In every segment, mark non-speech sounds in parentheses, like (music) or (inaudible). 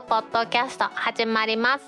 クポッドキャスト始まります。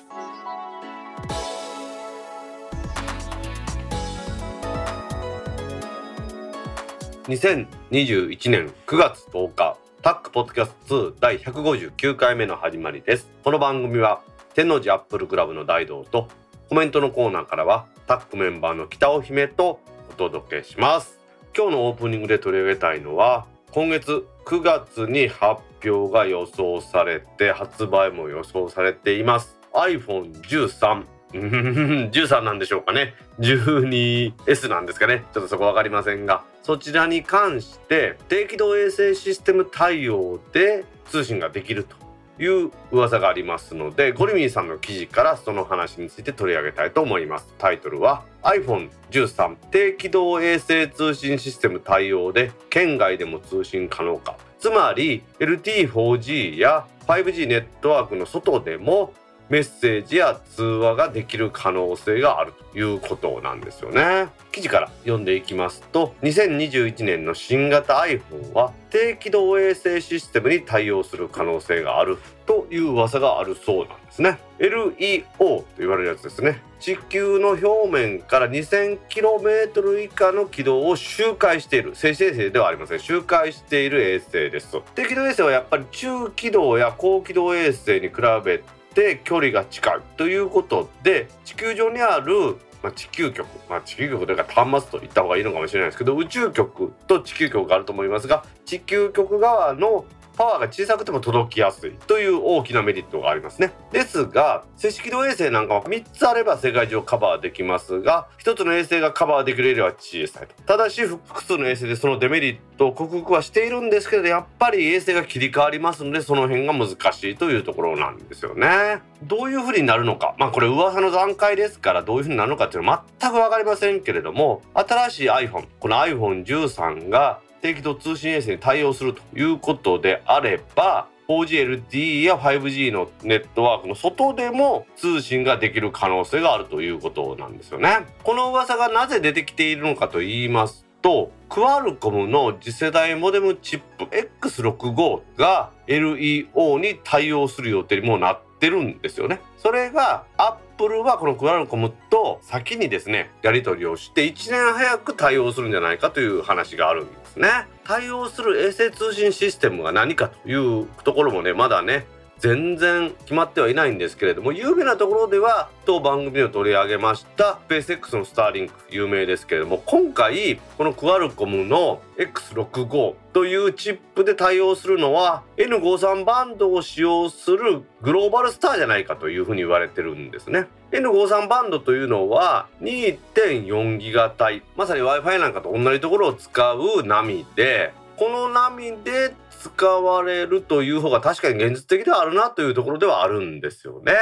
2021年9月10日タックポッドキャスト2第159回目の始まりです。この番組は天王寺アップルクラブの大道とコメントのコーナーからはタックメンバーの北尾姫とお届けします。今日のオープニングで取り上げたいのは今月9月に発表が予想されて発売も予想されています。iPhone13 13 (laughs) なんでしょうかね。12S なんですかね。ちょっとそこ分かりませんが。そちらに関して低軌道衛星システム対応で通信ができると。いう噂がありますのでゴリミーさんの記事からその話について取り上げたいと思います。タイトルは iPhone13 低軌道衛星通信システム対応で県外でも通信可能か。つまり LT4G や 5G ネットワークの外でもメッセージや通話ができる可能性があるということなんですよね。記事から読んでいきますと2021年の新型 iPhone は低軌道衛星システムに対応する可能性があるという噂があるそうなんですね。LEO と言われるやつですね。地球の表面から 2000km 以下の軌道を周回している。静止衛星ではありません。周回している衛星です。低軌道衛星はやっぱり中軌道や高軌道衛星に比べて距離が近いということで地球上にあるまあ、地球局、まあ、地球局というか端末と言った方がいいのかもしれないですけど宇宙局と地球局があると思いますが地球局側のパワーが小さくても届きやすいという大きなメリットがありますね。ですが赤色道衛星なんかは3つあれば世界中をカバーできますが1つの衛星がカバーできるエリアは小さいと。ただし複数の衛星でそのデメリットを克服はしているんですけどやっぱり衛星が切り替わりますのでその辺が難しいというところなんですよね。どういう風になるのか。まあこれ噂の段階ですからどういう風になるのかっていうのは全く分かりませんけれども新しい iPhone この iPhone13 が低軌道通信衛星に対応するということであれば 4GLTE や 5G のネットワークの外でも通信ができる可能性があるということなんですよね。この噂がなぜ出てきているのかと言いますとクアルコムの次世代モデムチップ X65 が LEO に対応する予定にもなってるんですよね。それがアップルはこのクアルコムと先にですねやり取りをして1年早く対応するんじゃないかという話があるんですね。対応する衛星通信システムが何かというところもねまだね全然決まってはいないんですけれども有名なところでは当番組で取り上げましたスペース X のスターリンク有名ですけれども今回このクアルコムの X65 というチップで対応するのは N53 バンドを使用するグローバルスターじゃないかというふうに言われてるんですね。N53 バンドというのは2.4ギガ帯まさに Wi-Fi なんかと同じところを使う波でこの波で使われるという方が確かに現実的ではあるなというところではあるんですよね。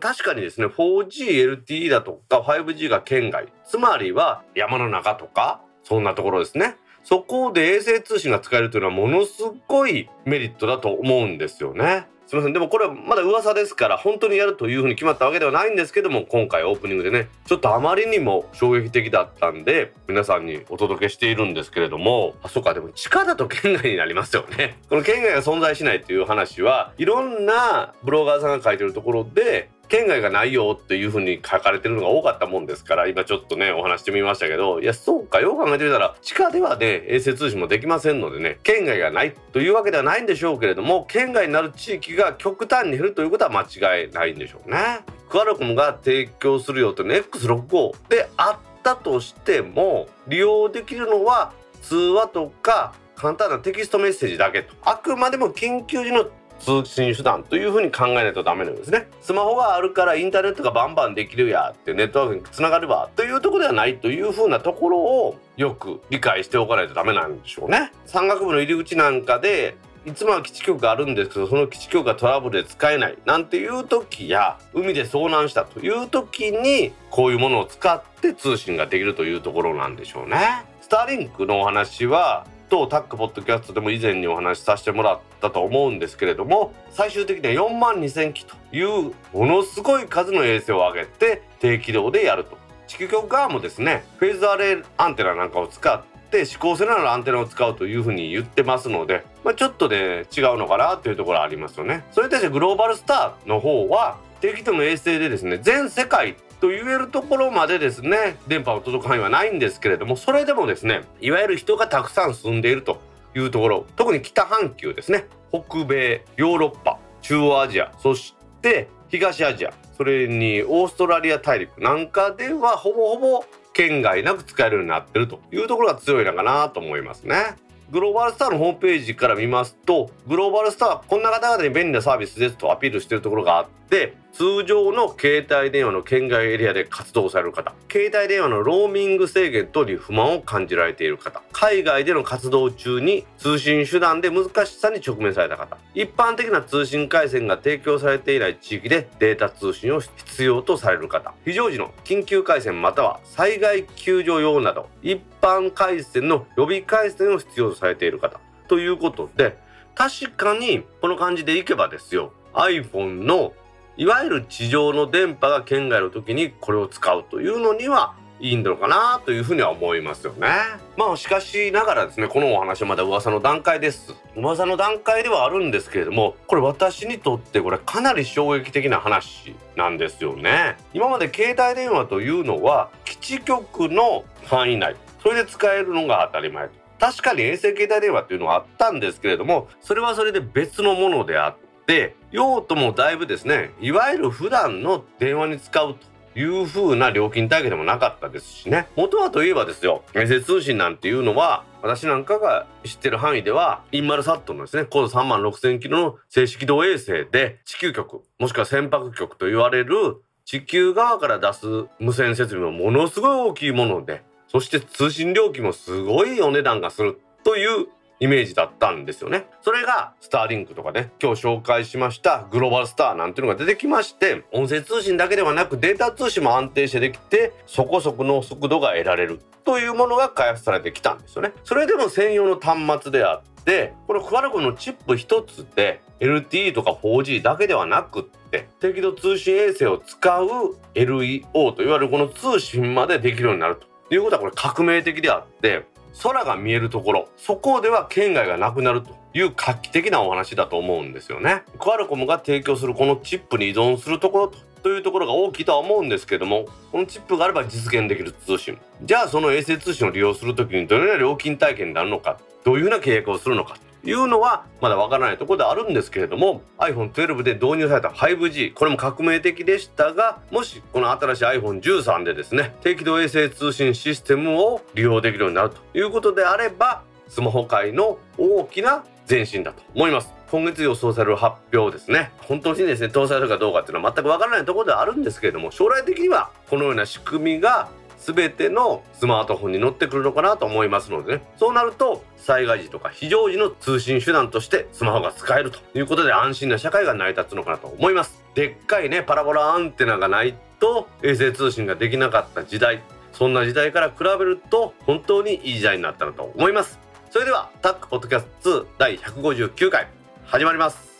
確かにですね 4GLTE だとか 5G が圏外つまりは山の中とかそんなところですねそこで衛星通信が使えるというのはものすごいメリットだと思うんですよね。すみません。でもこれはまだ噂ですから本当にやるというふうに決まったわけではないんですけども今回オープニングでねちょっとあまりにも衝撃的だったんで皆さんにお届けしているんですけれどもあそうかでも地下だと県外になりますよね。(laughs) この県外が存在しないという話はいろんなブロガーさんが書いてるところで県外がないよっていうふうに書かれてるのが多かったもんですから今ちょっとねお話してみましたけどいやそうかよう考えてみたら地下ではね衛星通信もできませんのでね県外がないというわけではないんでしょうけれども県外になる地域が極端に減るということは間違いないんでしょうね。クアルコムが提供するよというの X65 であったとしても利用できるのは通話とか簡単なテキストメッセージだけとあくまでも緊急時の通信手段というふうに考えないとダメなんですね。スマホがあるからインターネットがバンバンできるやってネットワークにつながればというところではないというふうなところをよく理解しておかないとダメなんでしょうね。山岳部の入り口なんかでいつもは基地局があるんですけどその基地局がトラブルで使えない。なんていう時や海で遭難したという時にこういうものを使って通信ができるというところなんでしょうね。スターリンクのお話はとタックポッドキャストでも以前にお話しさせてもらったと思うんですけれども最終的には4万2,000機というものすごい数の衛星を上げて低軌道でやると地球局側もですねフェーズアレイアンテナなんかを使って指向性のあるアンテナを使うというふうに言ってますので、まあ、ちょっとね違うのかなというところありますよね。それに対してグローバルスターの方は適度の衛星でですね全世界と言えるところまでですね電波を届く範囲はないんですけれどもそれでもですねいわゆる人がたくさん住んでいるというところ特に北半球ですね北米ヨーロッパ中央アジアそして東アジアそれにオーストラリア大陸なんかではほぼほぼ県外なく使えるようになってるというところが強いのかなと思いますね。グローバルスターのホームページから見ますとグローバルスターはこんな方々に便利なサービスですとアピールしているところがあって通常の携帯電話の県外エリアで活動される方携帯電話のローミング制限等に不満を感じられている方海外での活動中に通信手段で難しさに直面された方一般的な通信回線が提供されていない地域でデータ通信を必要とされる方非常時の緊急回線または災害救助用など一般回線の予備回線を必要とされている方ということで確かにこの感じでいけばですよ iPhone のいわゆる地上の電波が県外の時にこれを使うというのにはいいんだろうかなというふうには思いますよね。まあしかしながらですねこのお話はまだ噂の段階です。噂の段階ではあるんですけれどもこれ私にとってこれかなり衝撃的な話なんですよね。今まで携帯電話というのは基地局の範囲内それで使えるのが当たり前確かに衛星携帯電話っていうのはあったんですけれどもそれはそれで別のものであって用途もだいぶですねいわゆる普段の電話に使うという風な料金体系でもなかったですしね。元はといえばですよ衛星通信なんていうのは私なんかが知ってる範囲ではインマルサットのですね高度3万6000キロの静止軌道衛星で地球局もしくは船舶局と言われる地球側から出す無線設備もものすごい大きいものでそして通信料金もすごいお値段がするというイメージだったんですよね。それがスターリンクとかね、今日紹介しましたグローバルスターなんていうのが出てきまして、音声通信だけではなくデータ通信も安定してできて、そこそこの速度が得られるというものが開発されてきたんですよね。それでも専用の端末であって、このクアルコムのチップ一つで LTE とか 4G だけではなくって適度通信衛星を使う LEO といわれるこの通信までできるようになるということはこれ革命的であって空が見えるところそこでは圏外がなくなるという画期的なお話だと思うんですよね。クアルコムが提供するこのチップに依存するところとというところが大きいとは思うんですけどもこのチップがあれば実現できる通信。じゃあその衛星通信を利用する時にどのような料金体系になるのかどういうふうな契約をするのかというのはまだわからないところであるんですけれども iPhone12 で導入された 5G これも革命的でしたがもしこの新しい iPhone13 でですね低軌道衛星通信システムを利用できるようになるということであればスマホ界の大きな前進だと思います。今月予想される発表ですね。本当にですね搭載されるかどうかっていうのは全くわからないところではあるんですけれども将来的にはこのような仕組みが全てのスマートフォンに乗ってくるのかなと思いますのでね。そうなると災害時とか非常時の通信手段としてスマホが使えるということで安心な社会が成り立つのかなと思います。でっかいねパラボラアンテナがないと衛星通信ができなかった時代そんな時代から比べると本当にいい時代になったなと思います。それではタックポッドキャスト2第159回始まります。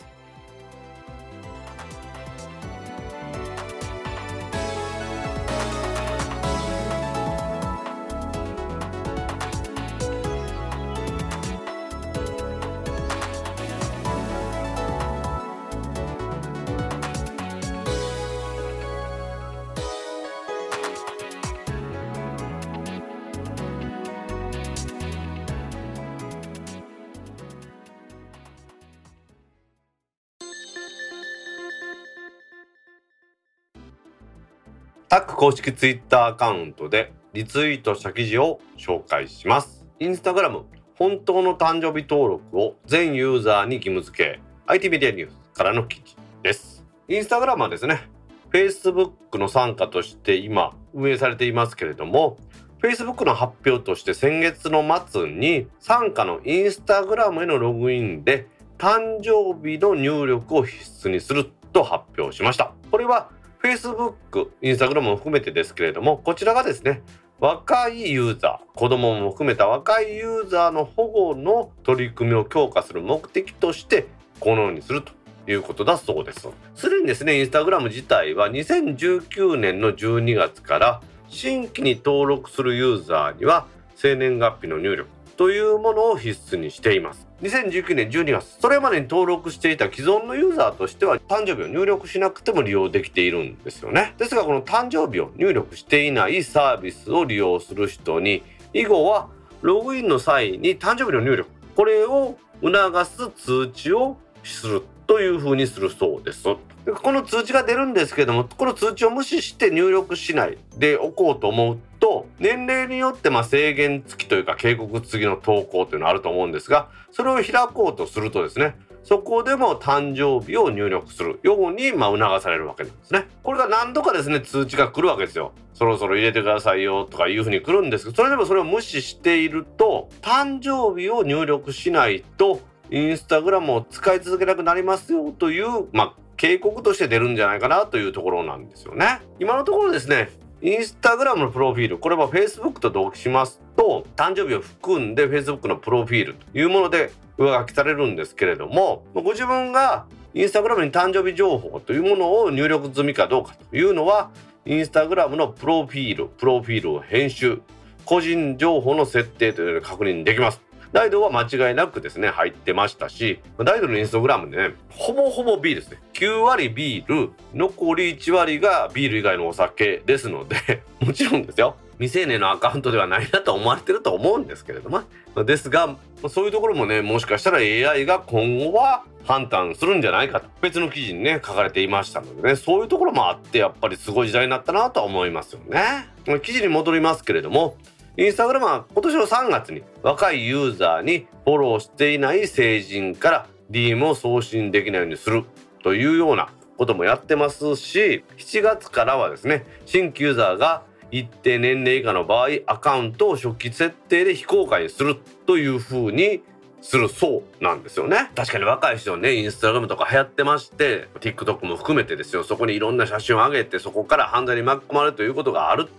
公式ツイッターアカウントでリツイートした記事を紹介します。インスタグラム本当の誕生日登録を全ユーザーに義務付け IT メディアニュースからの記事です。インスタグラムはですね Facebook の傘下として今運営されていますけれども Facebook の発表として先月の末に傘下のインスタグラムへのログインで誕生日の入力を必須にすると発表しました。これは Facebook、Instagram も含めてですけれども、こちらがですね、若いユーザー、子供も含めた若いユーザーの保護の取り組みを強化する目的として、このようにするということだそうです。すでにですね、インスタグラム自体は2019年の12月から新規に登録するユーザーには生年月日の入力というものを必須にしています2019年12月それまでに登録していた既存のユーザーとしては誕生日を入力しなくても利用できているんですよね。ですがこの誕生日を入力していないサービスを利用する人に以後はログインの際に誕生日の入力これを促す通知をするというふうにするそうですこの通知が出るんですけどもこの通知を無視して入力しないでおこうと思うと年齢によってま制限付きというか警告付きの投稿というのはあると思うんですがそれを開こうとするとですねそこでも誕生日を入力するようにま促されるわけなんですね。これが何度かですね通知が来るわけですよ。そろそろ入れてくださいよとかいうふうに来るんですけどそれでもそれを無視していると誕生日を入力しないとインスタグラムを使い続けなくなりますよという、まあ、警告として出るんじゃないかなというところなんですよね。今のところですねインスタグラムのプロフィールこれは Facebook と同期しますと誕生日を含んで Facebook のプロフィールというもので上書きされるんですけれどもご自分がインスタグラムに誕生日情報というものを入力済みかどうかというのはインスタグラムのプロフィールプロフィールを編集個人情報の設定というので確認できますダイドは間違いなくですね入ってましたしダイドのインスタグラムでねほぼほぼ B ですね。9割ビール残り1割がビール以外のお酒ですので (laughs) もちろんですよ。未成年のアカウントではないなと思われてると思うんですけれども。ですがそういうところもねもしかしたら AI が今後は判断するんじゃないかと。別の記事にね書かれていましたのでね。そういうところもあってやっぱりすごい時代になったなとは思いますよね。記事に戻りますけれどもインスタグラムは今年の3月に若いユーザーにフォローしていない成人から DM を送信できないようにするというようなこともやってますし7月からはですね新規ユーザーが一定年齢以下の場合アカウントを初期設定で非公開にするというふうにするそうなんですよね。確かに若い人ねインスタグラムとか流行ってまして TikTok も含めてですよ。そこにいろんな写真を上げてそこから犯罪に巻き込まれるということがある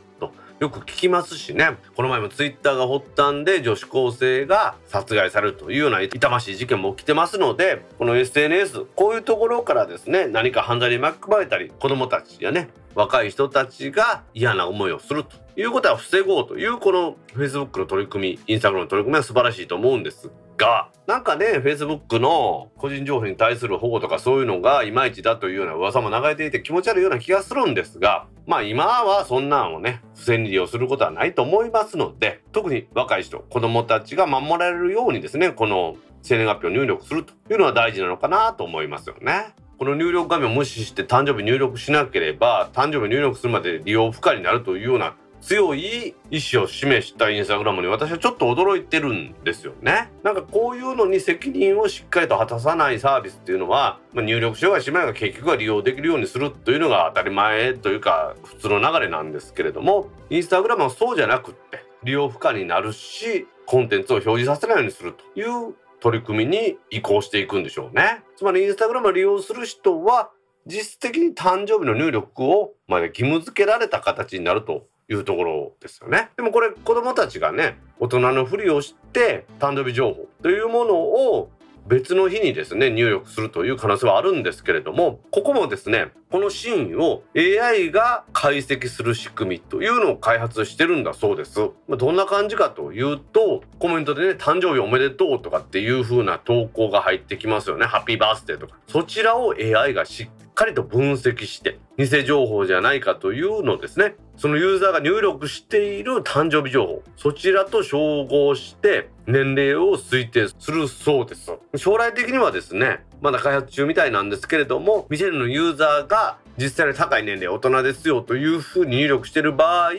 よく聞きますしね。この前もツイッターが発端で女子高生が殺害されるというような痛ましい事件も起きてますのでこの SNS こういうところからですね何か犯罪に巻き込まれたり子どもたちやね若い人たちが嫌な思いをするということは防ごうというこの Facebook の取り組み Instagram の取り組みは素晴らしいと思うんですがなんかね Facebook の個人情報に対する保護とかそういうのがいまいちだというような噂も流れていて気持ち悪いような気がするんですがまあ今はそんなんをね不正に利用することはないと思いますので特に若い人子どもたちが守られるようにですねこの生年月日を入力するというのは大事なのかなと思いますよね。この入力画面を無視して誕生日入力しなければ誕生日入力するまで利用不可になるというような強い意思を示したインスタグラムに私はちょっと驚いてるんですよね。なんかこういうのに責任をしっかりと果たさないサービスっていうのは、まあ、入力しようがしまいが結局は利用できるようにするというのが当たり前というか普通の流れなんですけれどもインスタグラムはそうじゃなくって利用不可になるしコンテンツを表示させないようにするという取り組みに移行していくんでしょうね。つまりインスタグラムを利用する人は実質的に誕生日の入力をまで義務付けられた形になるというところですよね。でもこれ子供たちがね大人のふりをして誕生日情報というものを別の日にですね入力するという可能性はあるんですけれどもここもですねこのシーンを AI が解析する仕組みというのを開発してるんだそうです。まあ、どんな感じかというとコメントでね誕生日おめでとうとかっていう風な投稿が入ってきますよねハッピーバースデーとかそちらを AI がしっかりと分析して偽情報じゃないかというのですね。そのユーザーが入力している誕生日情報。そちらと照合して年齢を推定するそうです。将来的にはですねまだ開発中みたいなんですけれどもミシェルのユーザーが実際に高い年齢大人ですよというふうに入力してる場合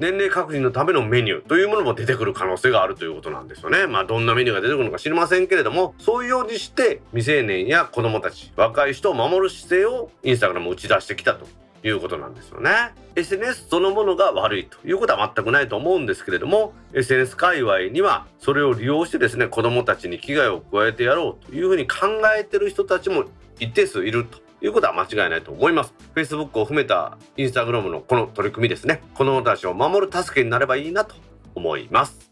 年齢確認のためのメニューというものも出てくる可能性があるということなんですよね。まあどんなメニューが出てくるのか知りませんけれどもそういうようにして未成年や子どもたち若い人を守る姿勢をインスタグラム打ち出してきたということなんですよね。SNS そのものが悪いということは全くないと思うんですけれども SNS 界隈にはそれを利用してですね子どもたちに危害を加えてやろうというふうに考えてる人たちも一定数いるということは間違いないと思います。Facebook を含めた Instagram のこの取り組みですね。子どもたちを守る助けになればいいなと思います。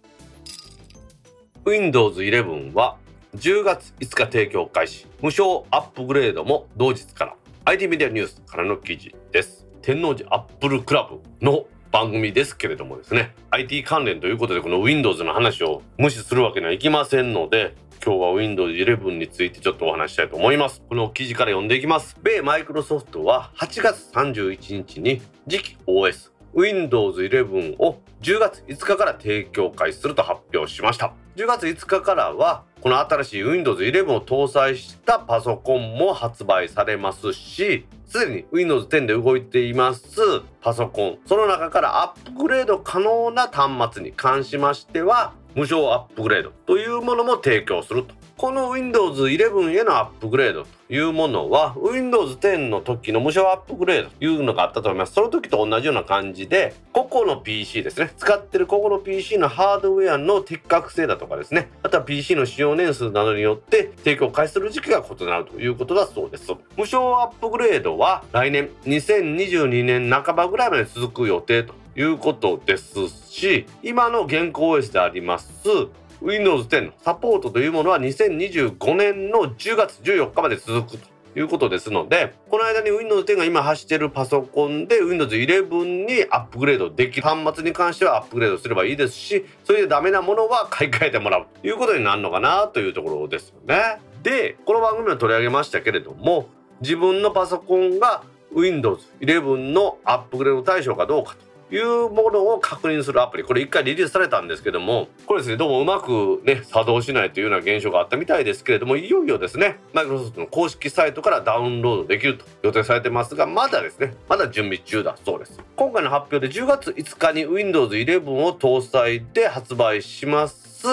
Windows 11は10月5日提供開始。無償アップグレードも同日から。IT メディアニュースからの記事です。天王寺アップルクラブの番組ですけれどもですね。IT 関連ということでこの Windows の話を無視するわけにはいきませんので今日は Windows 11についてちょっとお話したいと思います。この記事から読んでいきます。米マイクロソフトは8月31日に次期 OS Windows 11を10月5日から提供開始すると発表しました。10月5日からはこの新しい Windows 11を搭載したパソコンも発売されますしすでに Windows 10で動いていますパソコン。その中からアップグレード可能な端末に関しましては無償アップグレードというものも提供すると。この Windows 11へのアップグレードというものは Windows 10の時の無償アップグレードというのがあったと思います。その時と同じような感じで個々の PC ですね。使ってる個々の PC のハードウェアの適格性だとかですね。あとは PC の使用年数などによって提供開始する時期が異なるということだそうです。無償アップグレードは来年2022年半ばぐらいまで続く予定ということですし今の現行 OS であります Windows 10のサポートというものは2025年の10月14日まで続くということですのでこの間に Windows 10が今走ってるパソコンで Windows 11にアップグレードできる。端末に関してはアップグレードすればいいですしそれでダメなものは買い替えてもらう。ということになるのかなというところですよね。でこの番組は取り上げましたけれども自分のパソコンが Windows 11のアップグレード対象かどうかと。いうものを確認するアプリ。これ一回リリースされたんですけどもこれですねどうもうまくね作動しないというような現象があったみたいですけれどもいよいよですねマイクロソフトの公式サイトからダウンロードできると予定されてますがまだですねまだ準備中だそうです。今回の発表で10月5日に Windows 11を搭載で発売します。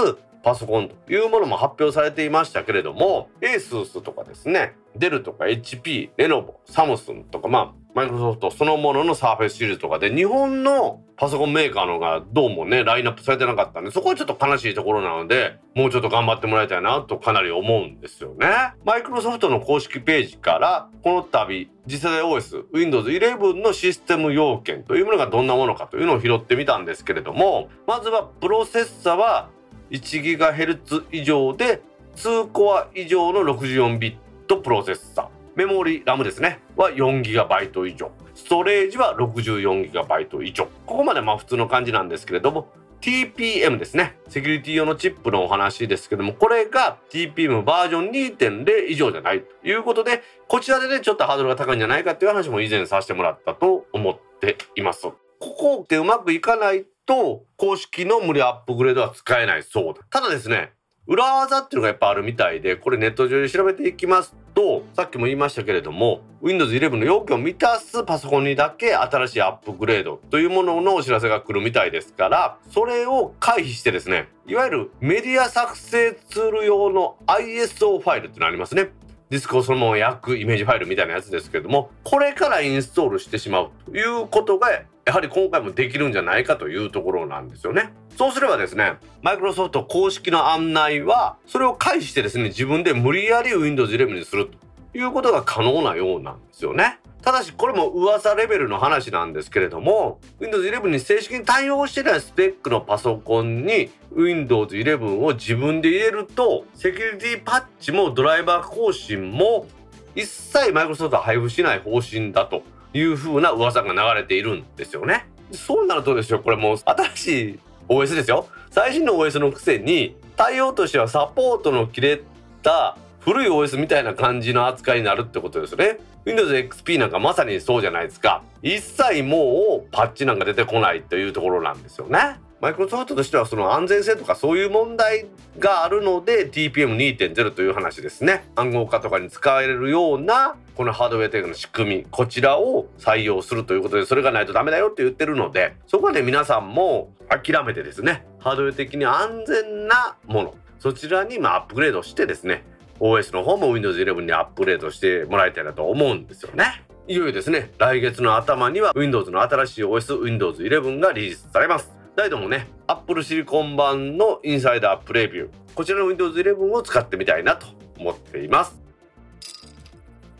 パソコンというものも発表されていましたけれども ASUS とかですねデルとか HP レノボサムスンとかまあマイクロソフトそのもののサーフェスシリーズとかで日本のパソコンメーカーのがどうもねラインナップされてなかったんでそこはちょっと悲しいところなのでもうちょっと頑張ってもらいたいなとかなり思うんですよね。マイクロソフトの公式ページからこの度次世代 OS Windows 11のシステム要件というものがどんなものかというのを拾ってみたんですけれどもまずはプロセッサは 1GHz 以上で2コア以上の64ビットプロセッサーメモリラムですね。は 4GB 以上。ストレージは 64GB 以上。ここまでまあ普通の感じなんですけれども TPM ですね。セキュリティ用のチップのお話ですけどもこれが TPM バージョン2.0以上じゃないということでこちらでねちょっとハードルが高いんじゃないかっていう話も以前させてもらったと思っています。ここってうまくいかないと公式の無料アップグレードは使えないそうだ。ただですね裏技っていうのがやっぱあるみたいでこれネット上で調べていきますとさっきも言いましたけれども Windows 11の要件を満たすパソコンにだけ新しいアップグレードというもののお知らせが来るみたいですからそれを回避してですねいわゆるメディア作成ツール用の ISO ファイルってのありますね。ディスクをそのまま焼くイメージファイルみたいなやつですけれどもこれからインストールしてしまうということがやはり今回もできるんじゃないかというところなんですよね。そうすればですね、マイクロソフト公式の案内は、それを介してですね、自分で無理やり Windows 11にするということが可能なようなんですよね。ただしこれも噂レベルの話なんですけれども Windows 11に正式に対応してないスペックのパソコンに Windows 11を自分で入れるとセキュリティパッチもドライバー更新も一切マイクロソフトは配布しない方針だという風な噂が流れているんですよね。そうなるとですよこれもう新しい OS ですよ。最新の OS のくせに対応としてはサポートの切れた古い OS みたいな感じの扱いになるってことですね。Windows XP なんかまさにそうじゃないですか。一切もうパッチなんか出てこないというところなんですよね。マイクロソフトとしてはその安全性とかそういう問題があるので TPM2.0 という話ですね暗号化とかに使えるようなこのハードウェアテクの仕組みこちらを採用するということでそれがないとダメだよって言ってるのでそこで皆さんも諦めてですねハードウェア的に安全なものそちらにまアップグレードしてですね OS の方も Windows 11にアップグレードしてもらいたいなと思うんですよね。いよいよですね来月の頭には Windows の新しい OS Windows 11がリリースされます。大度もね Apple シリコン版のインサイダープレビューこちらの Windows 11を使ってみたいなと思っています。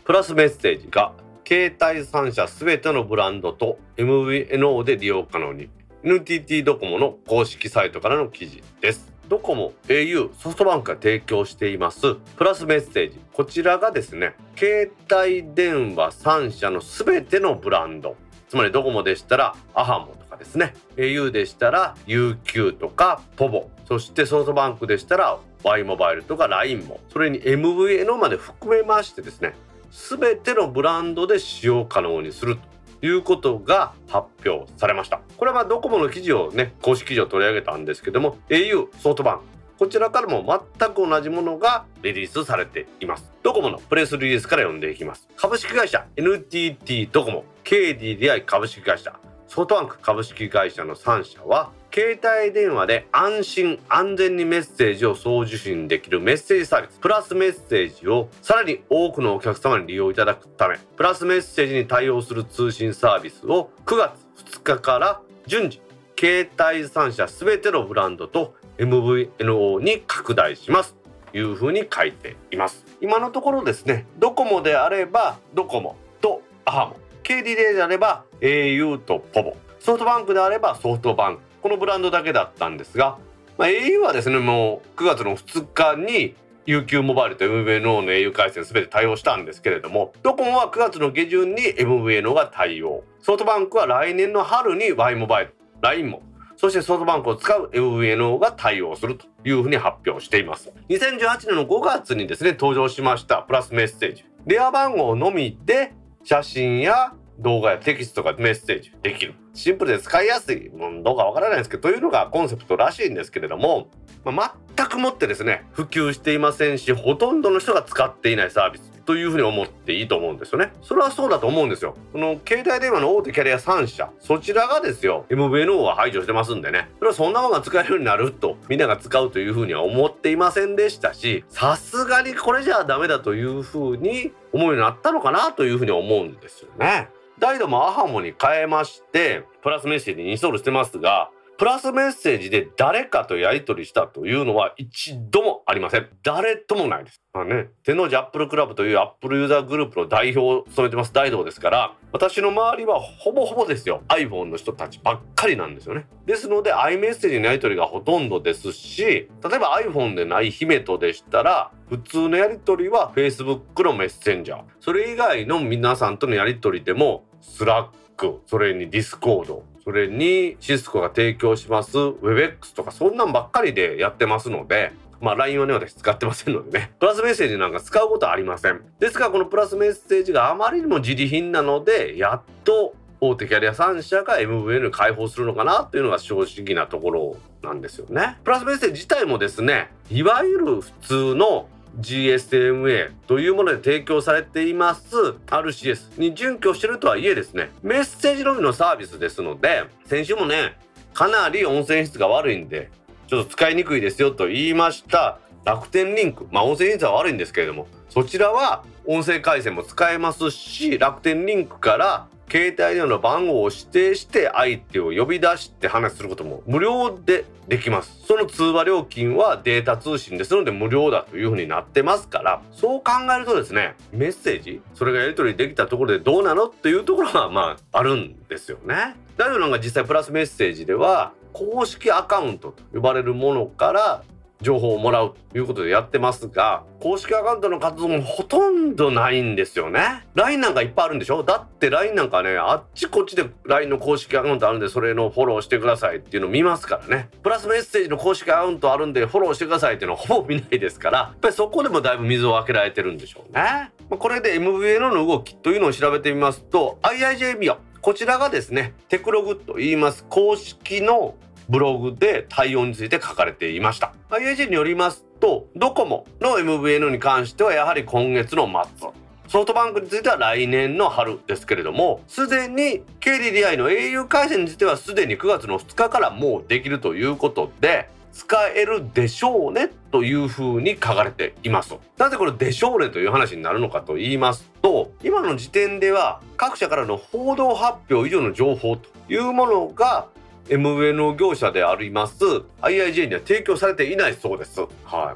プラスメッセージが携帯3社すべてのブランドと MVNO で利用可能に NTT ドコモの公式サイトからの記事です。ドコモ au ソフトバンクが提供しています。プラスメッセージこちらがですね携帯電話3社のすべてのブランド。つまりドコモでしたらアハモですね。au でしたら UQ とか povo そしてソフトバンクでしたら Y モバイルとか LINE も。それに MVNO まで含めましてですね全てのブランドで使用可能にするということが発表されました。これはドコモの記事をね公式記事を取り上げたんですけども au ソフトバンク。こちらからも全く同じものがリリースされています。ドコモのプレスリリースから読んでいきます。株式会社 NTT ドコモ。KDDI 株式会社。ソフトバンク株式会社の3社は携帯電話で安心安全にメッセージを送受信できるメッセージサービス。プラスメッセージをさらに多くのお客様に利用いただくためプラスメッセージに対応する通信サービスを9月2日から順次携帯3社全てのブランドと MVNO に拡大します。というふうに書いています。今のところですねドコモであればドコモとアハモ。KDDI であれば au と povo ソフトバンクであればソフトバンク。このブランドだけだったんですが、まあ、au はですねもう9月の2日に UQ モバイルと MVNO の au 回線全て対応したんですけれどもドコモは9月の下旬に MVNO が対応。ソフトバンクは来年の春に Y モバイル LINE も。そしてソフトバンクを使う MVNO が対応するというふうに発表しています。2018年の5月にですね登場しましたプラスメッセージ。電話番号のみで写真や動画やテキストがメッセージできる。シンプルで使いやすいものどうかわからないですけどというのがコンセプトらしいんですけれども、まあ、全くもってですね普及していませんしほとんどの人が使っていないサービス。というふうに思っていいと思うんですよね。それはそうだと思うんですよ。この携帯電話の大手キャリア3社。そちらがですよ MVNO は排除してますんでね。それはそんなものが使えるようになるとみんなが使うというふうには思っていませんでしたしさすがにこれじゃダメだというふうに思うようになったのかなというふうに思うんですよね。ダイドもアハモに変えましてプラスメッセージにインストールしてますがプラスメッセージで誰かとやり取りしたというのは一度もありません。誰ともないです。まあね、天王寺アップルクラブというアップルユーザーグループの代表を務めてます大道ですから、私の周りはほぼほぼですよ、iPhone の人たちばっかりなんですよね。ですので、iMessage のやり取りがほとんどですし、例えば iPhone でない姫とでしたら、普通のやり取りは Facebook のメッセンジャー。それ以外の皆さんとのやり取りでも、Slack、それに Discord、それにシスコが提供します WebEx とかそんなんばっかりでやってますのでまあ LINE はね私使ってませんのでね。(laughs) プラスメッセージなんか使うことはありません。ですがこのプラスメッセージがあまりにも自利品なのでやっと大手キャリア3社が MVN 開放するのかなというのが正直なところなんですよね。プラスメッセージ自体もですねいわゆる普通の GSMA というもので提供されています。RCS に準拠してるとはいえですねメッセージのみのサービスですので先週もねかなり音声質が悪いんでちょっと使いにくいですよと言いました。楽天リンク。まあ音声質は悪いんですけれどもそちらは音声回線も使えますし楽天リンクから携帯電話の番号を指定して相手を呼び出して話することも無料でできます。その通話料金はデータ通信ですので無料だというふうになってますからそう考えるとですねメッセージそれがやり取りできたところでどうなのっていうところはまああるんですよね。だけどなんか実際プラスメッセージでは公式アカウントと呼ばれるものから情報をもらうということでやってますが公式アカウントの活動もほとんどないんですよね。LINE なんかいっぱいあるんでしょ？だって LINE なんかねあっちこっちで LINE の公式アカウントあるんでそれのフォローしてくださいっていうのを見ますからね。プラスメッセージの公式アカウントあるんでフォローしてくださいっていうのはほぼ見ないですからやっぱりそこでもだいぶ水を分けられてるんでしょうね。これで MVNO の動きというのを調べてみますと IIJB こちらがですねテクログと言います公式のブログで対応について書かれていました。IAG によりますとドコモの MVN に関してはやはり今月の末ソフトバンクについては来年の春ですけれどもすでに KDDI の au 回線についてはすでに9月の2日からもうできるということで使えるでしょうねというふうに書かれています。なぜこれでしょうねという話になるのかと言いますと今の時点では各社からの報道発表以上の情報というものが MVNO 業者であります IIJ には提供されていないそうです。はい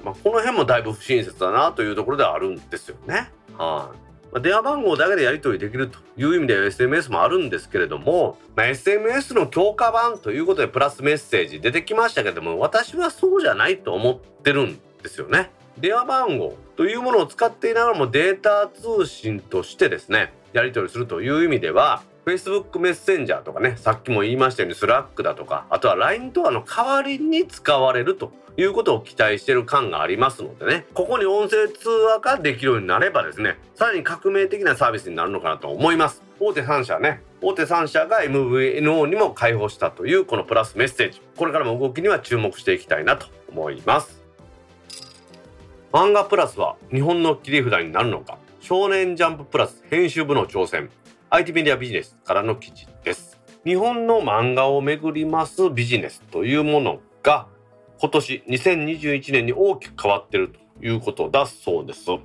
まあ、この辺もだいぶ不親切だなというところではあるんですよね。はい、電話番号だけでやり取りできるという意味では SMS もあるんですけれども、まあ、SMS の強化版ということでプラスメッセージ出てきましたけども私はそうじゃないと思ってるんですよね。電話番号というものを使っていながらもデータ通信としてですねやり取りするという意味では Facebook メッセンジャーとかねさっきも言いましたように Slack だとかあとは LINE とかの代わりに使われるということを期待してる感がありますのでねここに音声通話ができるようになればですねさらに革命的なサービスになるのかなと思います。大手3社ね大手3社が MVNO にも開放したというこのプラスメッセージ。これからも動きには注目していきたいなと思います。漫画プラスは日本の切り札になるのか。少年ジャンププラス編集部の挑戦。IT メディアビジネスからの記事です。日本の漫画をめぐりますビジネスというものが今年2021年に大きく変わっているということだそうです。こ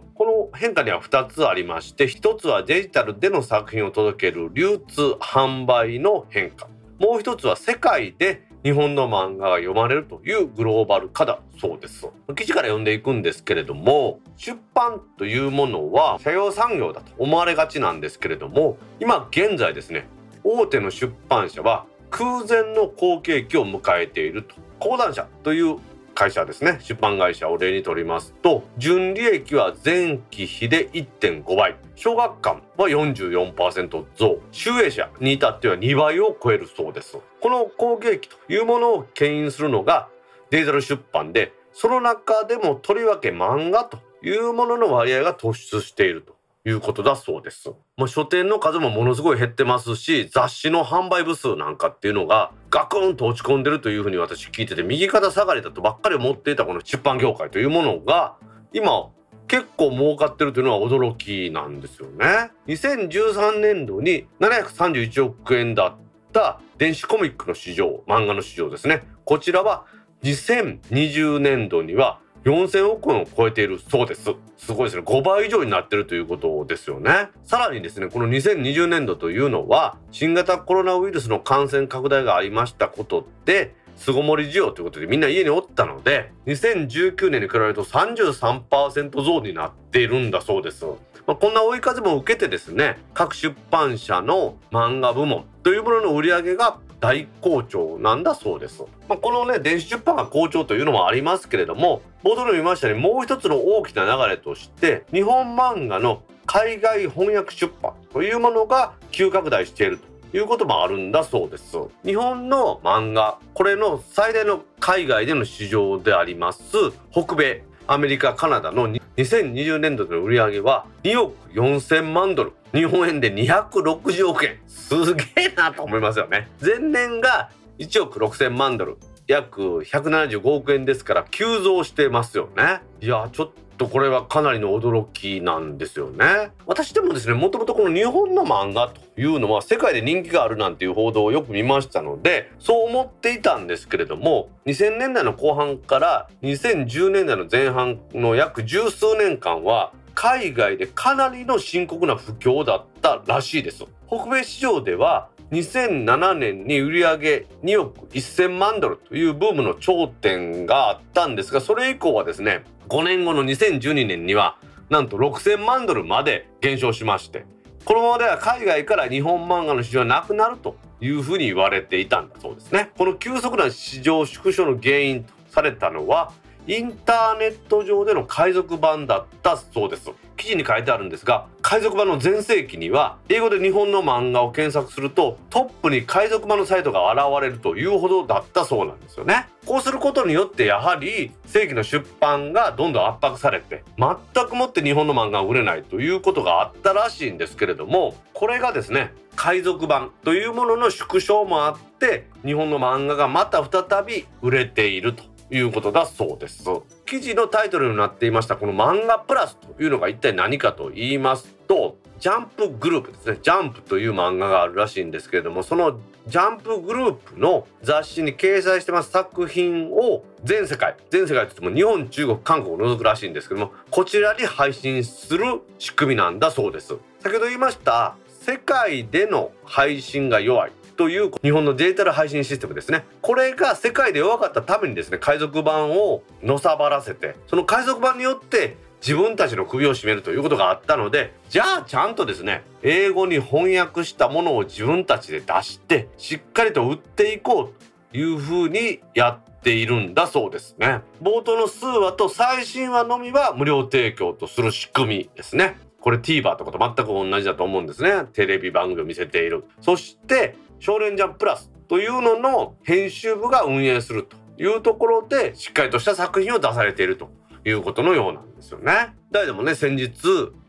の変化には2つありまして1つはデジタルでの作品を届ける流通販売の変化。もう1つは世界で日本の漫画が読まれるというグローバル化だそうです。記事から読んでいくんですけれども出版というものは社用産業だと思われがちなんですけれども今現在ですね大手の出版社は空前の好景気を迎えていると。講談社という会社ですね。出版会社を例にとりますと純利益は前期比で1.5倍。小学館は44%増集英社に至っては2倍を超えるそうですこの好景気というものを牽引するのがデジタル出版でその中でもとりわけ漫画というものの割合が突出しているということだそうです。まあ、書店の数もものすごい減ってますし雑誌の販売部数なんかっていうのがガクンと落ち込んでるというふうに私聞いてて右肩下がりだとばっかり思っていたこの出版業界というものが今結構儲かってるというのは驚きなんですよね。2013年度に731億円だった電子コミックの市場漫画の市場ですね。こちらは2020年度には4000億円を超えているそうです。すごいですね。5倍以上になってるということですよね。さらにですねこの2020年度というのは新型コロナウイルスの感染拡大がありましたことで巣ごもり需要ということでみんな家におったので2019年に比べると33%増になっているんだそうです、まあ、こんな追い風も受けてですね各出版社の漫画部門というものの売り上げが大好調なんだそうです。まあ、このね電子出版が好調というのもありますけれども冒頭でも言いましたようにもう一つの大きな流れとして日本漫画の海外翻訳出版というものが急拡大しているということもあるんだそうです。日本の漫画これの最大の海外での市場であります北米アメリカカナダの2020年度の売り上げは2億4000万ドル。日本円で260億円。すげえなと思いますよね。前年が1億6000万ドル。約175億円ですから急増してますよね。いやちょっとこれはかなりの驚きなんですよね。私でもですねもともとこの日本の漫画というのは世界で人気があるなんていう報道をよく見ましたのでそう思っていたんですけれども2000年代の後半から2010年代の前半の約十数年間は海外でかなりの深刻な不況だったらしいです。北米市場では2007年に売上2億1000万ドルというブームの頂点があったんですがそれ以降はですね5年後の2012年にはなんと6000万ドルまで減少しましてこのままでは海外から日本漫画の市場はなくなるというふうに言われていたんだそうですね。この急速な市場縮小の原因とされたのはインターネット上での海賊版だったそうです。記事に書いてあるんですが海賊版の全盛期には英語で日本の漫画を検索するとトップに海賊版のサイトが現れるというほどだったそうなんですよね。こうすることによってやはり正規の出版がどんどん圧迫されて全くもって日本の漫画が売れないということがあったらしいんですけれどもこれがですね海賊版というものの縮小もあって日本の漫画がまた再び売れていると。いうことだそうです。記事のタイトルになっていましたこの漫画プラスというのが一体何かと言いますとジャンプグループですね。ジャンプという漫画があるらしいんですけれどもそのジャンプグループの雑誌に掲載してます作品を全世界全世界といっても日本中国韓国を除くらしいんですけどもこちらに配信する仕組みなんだそうです。先ほど言いました世界での配信が弱い。という日本のデジタル配信システムですね。これが世界で弱かったためにですね海賊版をのさばらせてその海賊版によって自分たちの首を絞めるということがあったのでじゃあちゃんとですね英語に翻訳したものを自分たちで出してしっかりと売っていこうというふうにやっているんだそうですね。冒頭の数話と最新話のみは無料提供とする仕組みですね。これ TVer とかと全く同じだと思うんですね。テレビ番組を見せている。そして少年ジャンプラスというのの編集部が運営するというところでしっかりとした作品を出されているということのようなんですよね。誰でもね先日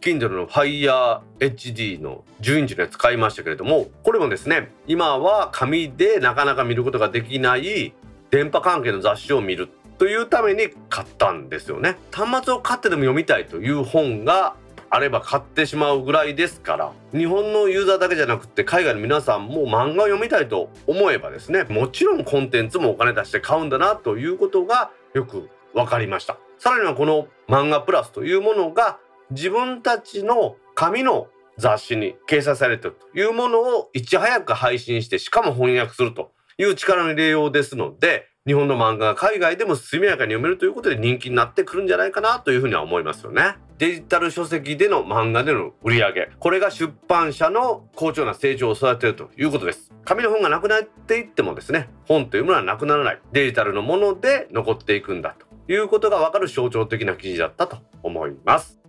Kindle の Fire HD の10インチのやつ買いましたけれどもこれもですね今は紙でなかなか見ることができない電波関係の雑誌を見るというために買ったんですよね。端末を買ってでも読みたいという本があれば買ってしまうぐらいですから日本のユーザーだけじゃなくて海外の皆さんも漫画を読みたいと思えばですねもちろんコンテンツもお金出して買うんだなということがよく分かりました。さらにはこの漫画プラスというものが自分たちの紙の雑誌に掲載されてるというものをいち早く配信してしかも翻訳するという力の入れようですので日本の漫画が海外でも速やかに読めるということで人気になってくるんじゃないかなというふうには思いますよね。デジタル書籍での漫画での売り上げこれが出版社の好調な成長を育てるということです。紙の本がなくなっていってもですね本というものはなくならない。デジタルのもので残っていくんだということがわかる象徴的な記事だったと思います。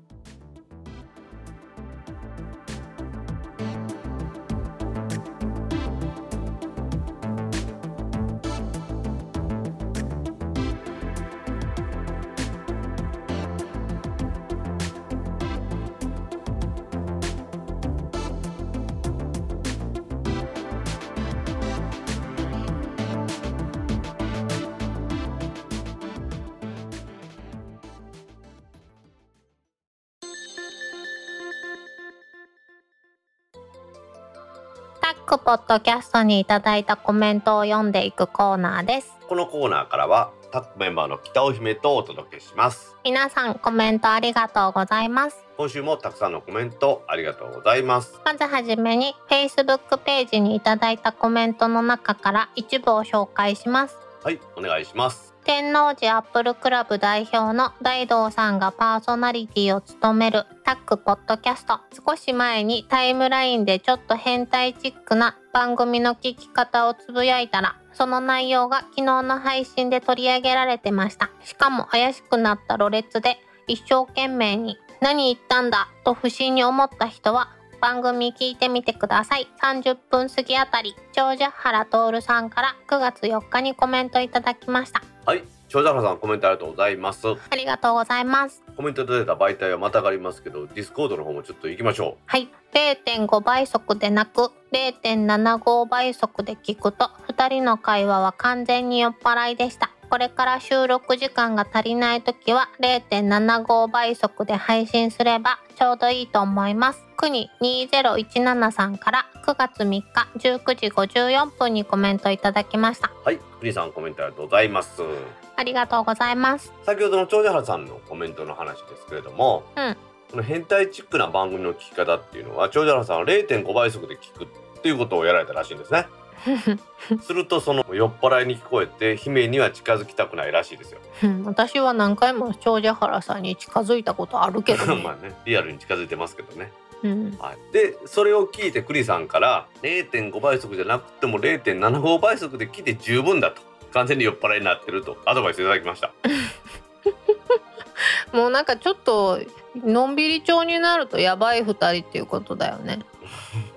ポッドキャストにいただいたコメントを読んでいくコーナーです。このコーナーからはタックメンバーの北尾姫とお届けします。皆さんコメントありがとうございます。今週もたくさんのコメントありがとうございます。まずはじめに Facebook ページにいただいたコメントの中から一部を紹介します。はいお願いします天王寺アップルクラブ代表の大道さんがパーソナリティを務めるタックポッドキャスト。少し前にタイムラインでちょっと変態チックな番組の聞き方をつぶやいたらその内容が昨日の配信で取り上げられてました。しかも怪しくなったろれつで一生懸命に何言ったんだと不審に思った人は番組聞いてみてください。30分過ぎあたり長者原徹さんから9月4日にコメントいただきました。はい。長者原さんコメントありがとうございます。ありがとうございます。コメントいただいた媒体はまたがりますけど Discord の方もちょっと行きましょはい。0.5倍速でなく。0.75倍速で聞くと2人の会話は完全に酔っ払いでした。これから収録時間が足りない時は0.75倍速で配信すればちょうどいいと思います国2017さんから9月3日19時54分にコメントいただきました。うはいクリさんコメントありがとうございます。ありがとうございます。先ほどの長者原さんのコメントの話ですけれども、うん。この変態チックな番組の聞き方っていうのは長者原さんは0.5倍速で聞くっていうことをやられたらしいんですね。(laughs) するとその酔っ払いに聞こえて姫には近づきたくないらしいですよ。うん私は何回も長者原さんに近づいたことあるけど、ね。(laughs) まあねリアルに近づいてますけどねうん、はい、でそれを聞いてクリさんから0.5倍速じゃなくても0.75倍速で聞いて十分だと。完全に酔っ払いになってると。アドバイスいただきました。(laughs) もうなんかちょっとのんびり調になるとやばい二人っていうことだよね。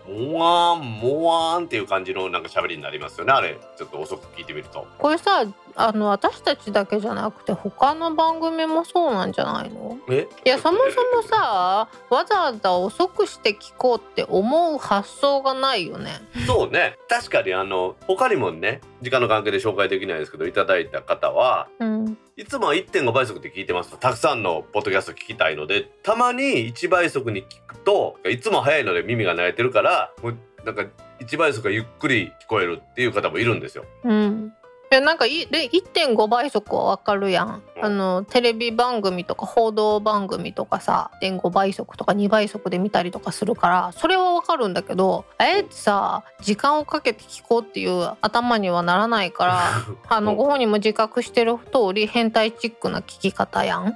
もわーんもわーんっていう感じのなんか喋りになりますよね。あれちょっと遅く聞いてみると。これさあの私たちだけじゃなくて他の番組もそうなんじゃないの？え？いやそもそもさわざわざ遅くして聞こうって思う発想がないよね。そうね。確かにあの他にもね時間の関係で紹介できないですけどいただいた方はうん、いつもは1.5倍速で聞いてますとたくさんのポッドキャスト聞きたいのでたまに1倍速に聞くといつも早いので耳が慣れてるからもうなんか1倍速がゆっくり聞こえるっていう方もいるんですよ。うん。いやなんかいで1.5倍速はわかるやん、うんあのテレビ番組とか報道番組とかさ1.5倍速とか2倍速で見たりとかするからそれはわかるんだけどあえてさ時間をかけて聞こうっていう頭にはならないから (laughs) あのうんご本人も自覚してる通り変態チックな聞き方やん。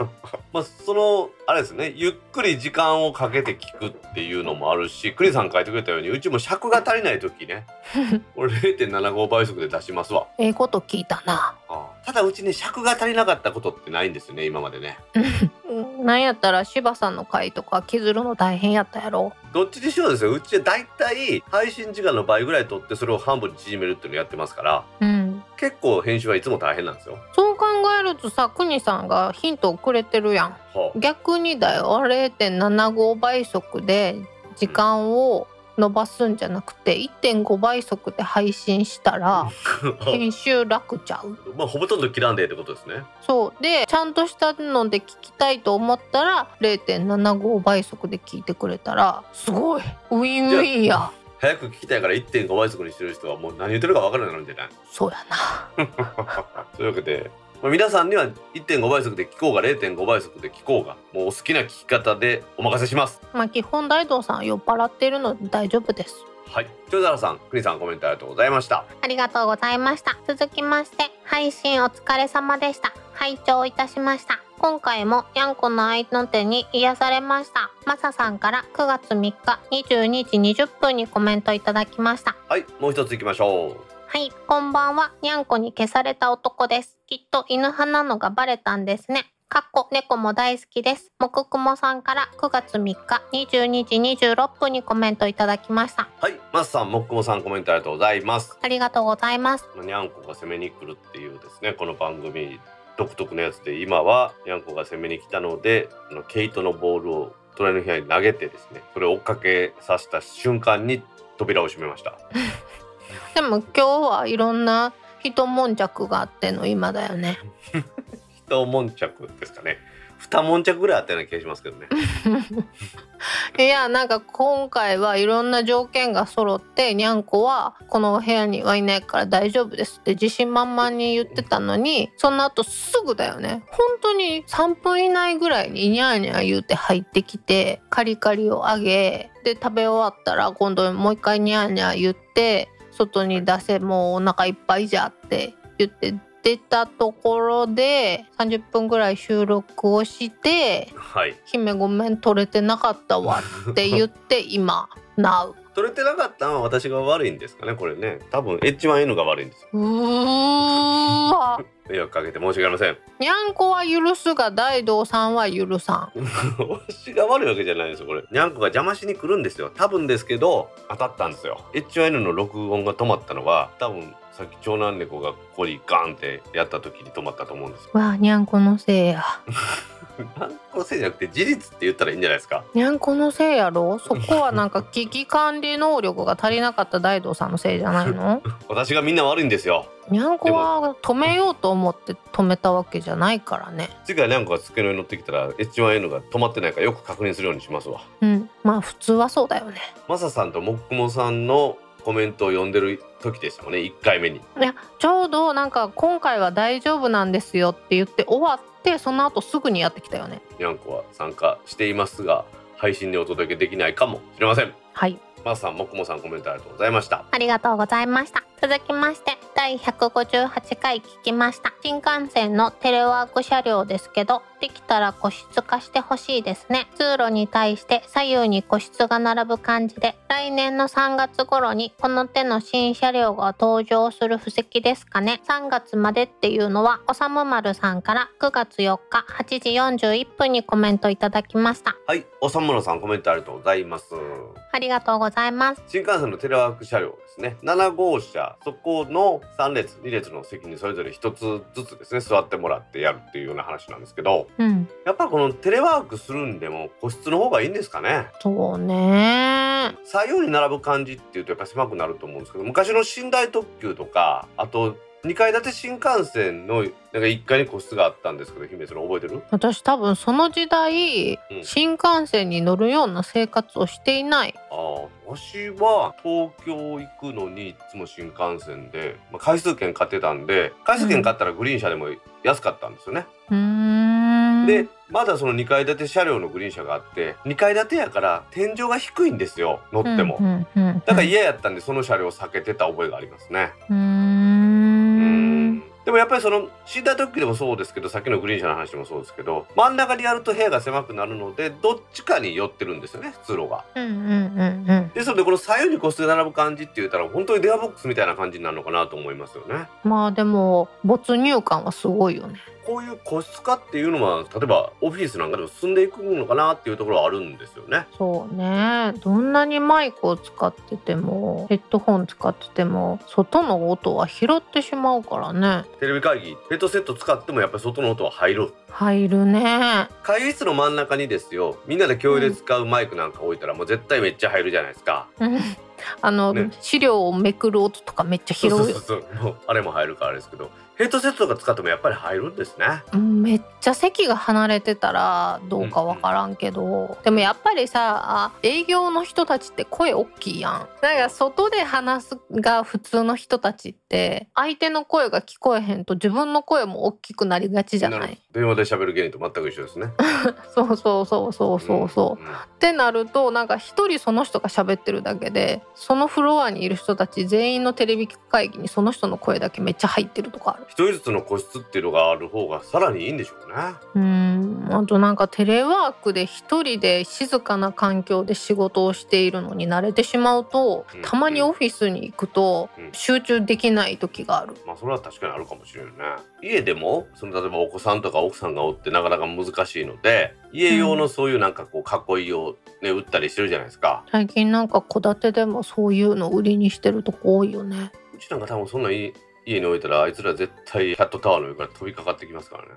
(laughs) まあそのあれですねゆっくり時間をかけて聞くっていうのもあるしクリさん書いてくれたようにうちも尺が足りない時ね (laughs) これ0.75倍速で出しますわ。ええこと聞いたな。ああただうちね尺が足りなかったことってないんですよね今までね。うん。なんやったら柴さんの回とか削るの大変やったやろ。どっちにしろですようちはだいたい配信時間の倍ぐらい取ってそれを半分に縮めるっていうのをやってますから。うん結構編集はいつも大変なん。ですよそう考えるとさ国さんがヒントをくれてるやん。は逆にだよ0.75倍速で時間を伸ばすんじゃなくて1.5倍速で配信したらあ (laughs) 編集楽ちゃう。まあほとんど切らんでってことですね。そう。でちゃんとしたので聞きたいと思ったら0.75倍速で聞いてくれたらすごい。ウィンウィンや早く聞きたいから1.5倍速にしてる人はもう何言ってるか分からないなんじゃないそうやな (laughs) というわけで、まあ、皆さんには1.5倍速で聞こうが0.5倍速で聞こうがもうお好きな聞き方でお任せしますまあ基本大道さん酔っ払っているので大丈夫ですはい長沢さん国さんコメントありがとうございましたありがとうございました。続きまして、配信お疲れ様でした。拝聴いたしました。今回もにゃんこの愛の手に癒されました。マサさんから9月3日22時20分にコメントいただきました。はいもう一ついきましょうはい、こんばんは。にゃんこに消された男です。きっと犬派なのがバレたんですね。かっこ猫も大好きです。もくくもさんから9月3日22時26分にコメントいただきました。はいマスさんもっくもさんコメントありがとうございますありがとうございます。にゃんこが攻めに来るっていうですねこの番組独特のやつで今はにゃんこが攻めに来たのであのケイトのボールを隣の部屋に投げてですねそれを追っかけさせた瞬間に扉を閉めました (laughs) でも今日はいろんな一悶着があっての今だよね。(laughs) 一悶着ですかね二悶着ぐらいあったような気がしますけどね。(laughs) いやなんか今回はいろんな条件が揃ってにゃんこはこの部屋にはいないから大丈夫ですって自信満々に言ってたのにその後すぐだよね。本当に3分以内ぐらいにニャーニャー言うて入ってきてカリカリをあげで食べ終わったら今度もう一回ニャーニャー言って外に出せもうお腹いっぱいじゃって言って出たところで30分ぐらい収録をしてはい。姫ごめん取れてなかったわって言って今 (laughs) Now 取れてなかったのは私が悪いんですかねこれね。多分 H1N が悪いんですよ。うーわ。迷惑かけて申し訳ありません。にゃんこは許すが大道さんは許さん。(laughs) 私が悪いわけじゃないんですよこれ。にゃんこが邪魔しに来るんですよ。多分ですけど当たったんですよ。H1N の録音が止まったのは多分さっき長男猫がここにガンってやった時に止まったと思うんですよ。わあにゃんこのせいや。(laughs) にゃんこのせいじゃなくて事実って言ったらいいんじゃないですか？にゃんこのせいやろ？そこはなんか危機管理能力が足りなかった大道さんのせいじゃないの？(laughs) 私がみんな悪いんですよ。にゃんこは止めようと思って止めたわけじゃないからね。次からにゃんこが机の上に乗ってきたら H1N が止まってないかよく確認するようにしますわ。うん。まあ普通はそうだよね。マサさんともっくもさんのコメントを読んでる時でしたもんね。1回目に。いやちょうどなんか今回は大丈夫なんですよって言って終わってその後すぐにやってきたよね。にゃんこは参加していますが配信でお届けできないかもしれません。はい。マサさんもっくもさんコメントありがとうございました。ありがとうございました。続きまして、第158回聞きました。新幹線のテレワーク車両ですけど、できたら個室化してほしいですね。通路に対して左右に個室が並ぶ感じで、来年の3月頃にこの手の新車両が登場する布石ですかね。3月までっていうのは、おさむまるさんから9月4日8時41分にコメントいただきました。はいおさむらさんコメントありがとうございますありがとうございます。新幹線のテレワーク車両ですね7号車そこの3列2列の席にそれぞれ1つずつですね座ってもらってやるっていうような話なんですけどうん。やっぱこのテレワークするんでも個室の方がいいんですかね。そうね。左右に並ぶ感じっていうとやっぱ狭くなると思うんですけど昔の寝台特急とかあと2階建て新幹線のなんか1階に個室があったんですけど姫それ覚えてる？私多分その時代、うん。新幹線に乗るような生活をしていない。ああ私は東京行くのにいつも新幹線で、まあ、回数券買ってたんで回数券買ったらグリーン車でも安かったんですよね、うーんでまだその2階建て車両のグリーン車があって2階建てやから天井が低いんですよ。乗っても、うんうんうんだから嫌やったんでその車両を避けてた覚えがありますね。うん。ん。ででもやっぱりその寝台特急でもそうですけどさっきのグリーン車の話でもそうですけど真ん中にやると部屋が狭くなるのでどっちかに寄ってるんですよね通路が。うんうんうんうん。ですのでこの左右に個室で並ぶ感じって言ったら本当に電話ボックスみたいな感じになるのかなと思いますよね。まあでも没入感はすごいよねこういう個室化っていうのは例えばオフィスなんかでも進んでいくのかなっていうところはあるんですよね。そうねどんなにマイクを使っててもヘッドホン使ってても外の音は拾ってしまうからねテレビ会議ヘッドセット使ってもやっぱり外の音は入る。入るね会議室の真ん中にですよみんなで共有で使うマイクなんか置いたらもう絶対めっちゃ入るじゃないですか。うんあの、ね。資料をめくる音とかめっちゃ拾う。よそうそうそう。もうあれも入るからあれですけどヘッドセットとか使ってもやっぱり入るんですね。うんめっちゃ席が離れてたらどうかわからんけど、でもやっぱりさあ営業の人たちって声大きいやん。だから外で話すが普通の人たちって相手の声が聞こえへんと自分の声も大きくなりがちじゃない？るほど。電話で喋る原理と全く一緒ですね。(laughs) そうそうそうそうそうそう、んん。ってなるとなんか一人その人が喋ってるだけでそのフロアにいる人たち全員のテレビ会議にその人の声だけめっちゃ入ってるとかある一人ずつの個室っていうのがある方がさらにいいんでしょうね。うんあとなんかテレワークで一人で静かな環境で仕事をしているのに慣れてしまうとうんたまにオフィスに行くとうん集中できない時がある。まあそれは確かにあるかもしれないね。家でもその例えばお子さんとか奥さんがおってなかなか難しいので家用のそういうなんかこう囲いをね売ったりしてるじゃないですか。最近なんか戸建てでもそういうの売りにしてるとこ多いよね。うちなんか多分そんないい家に置いたらあいつら絶対キャットタワーの上から飛びかかってきますからね。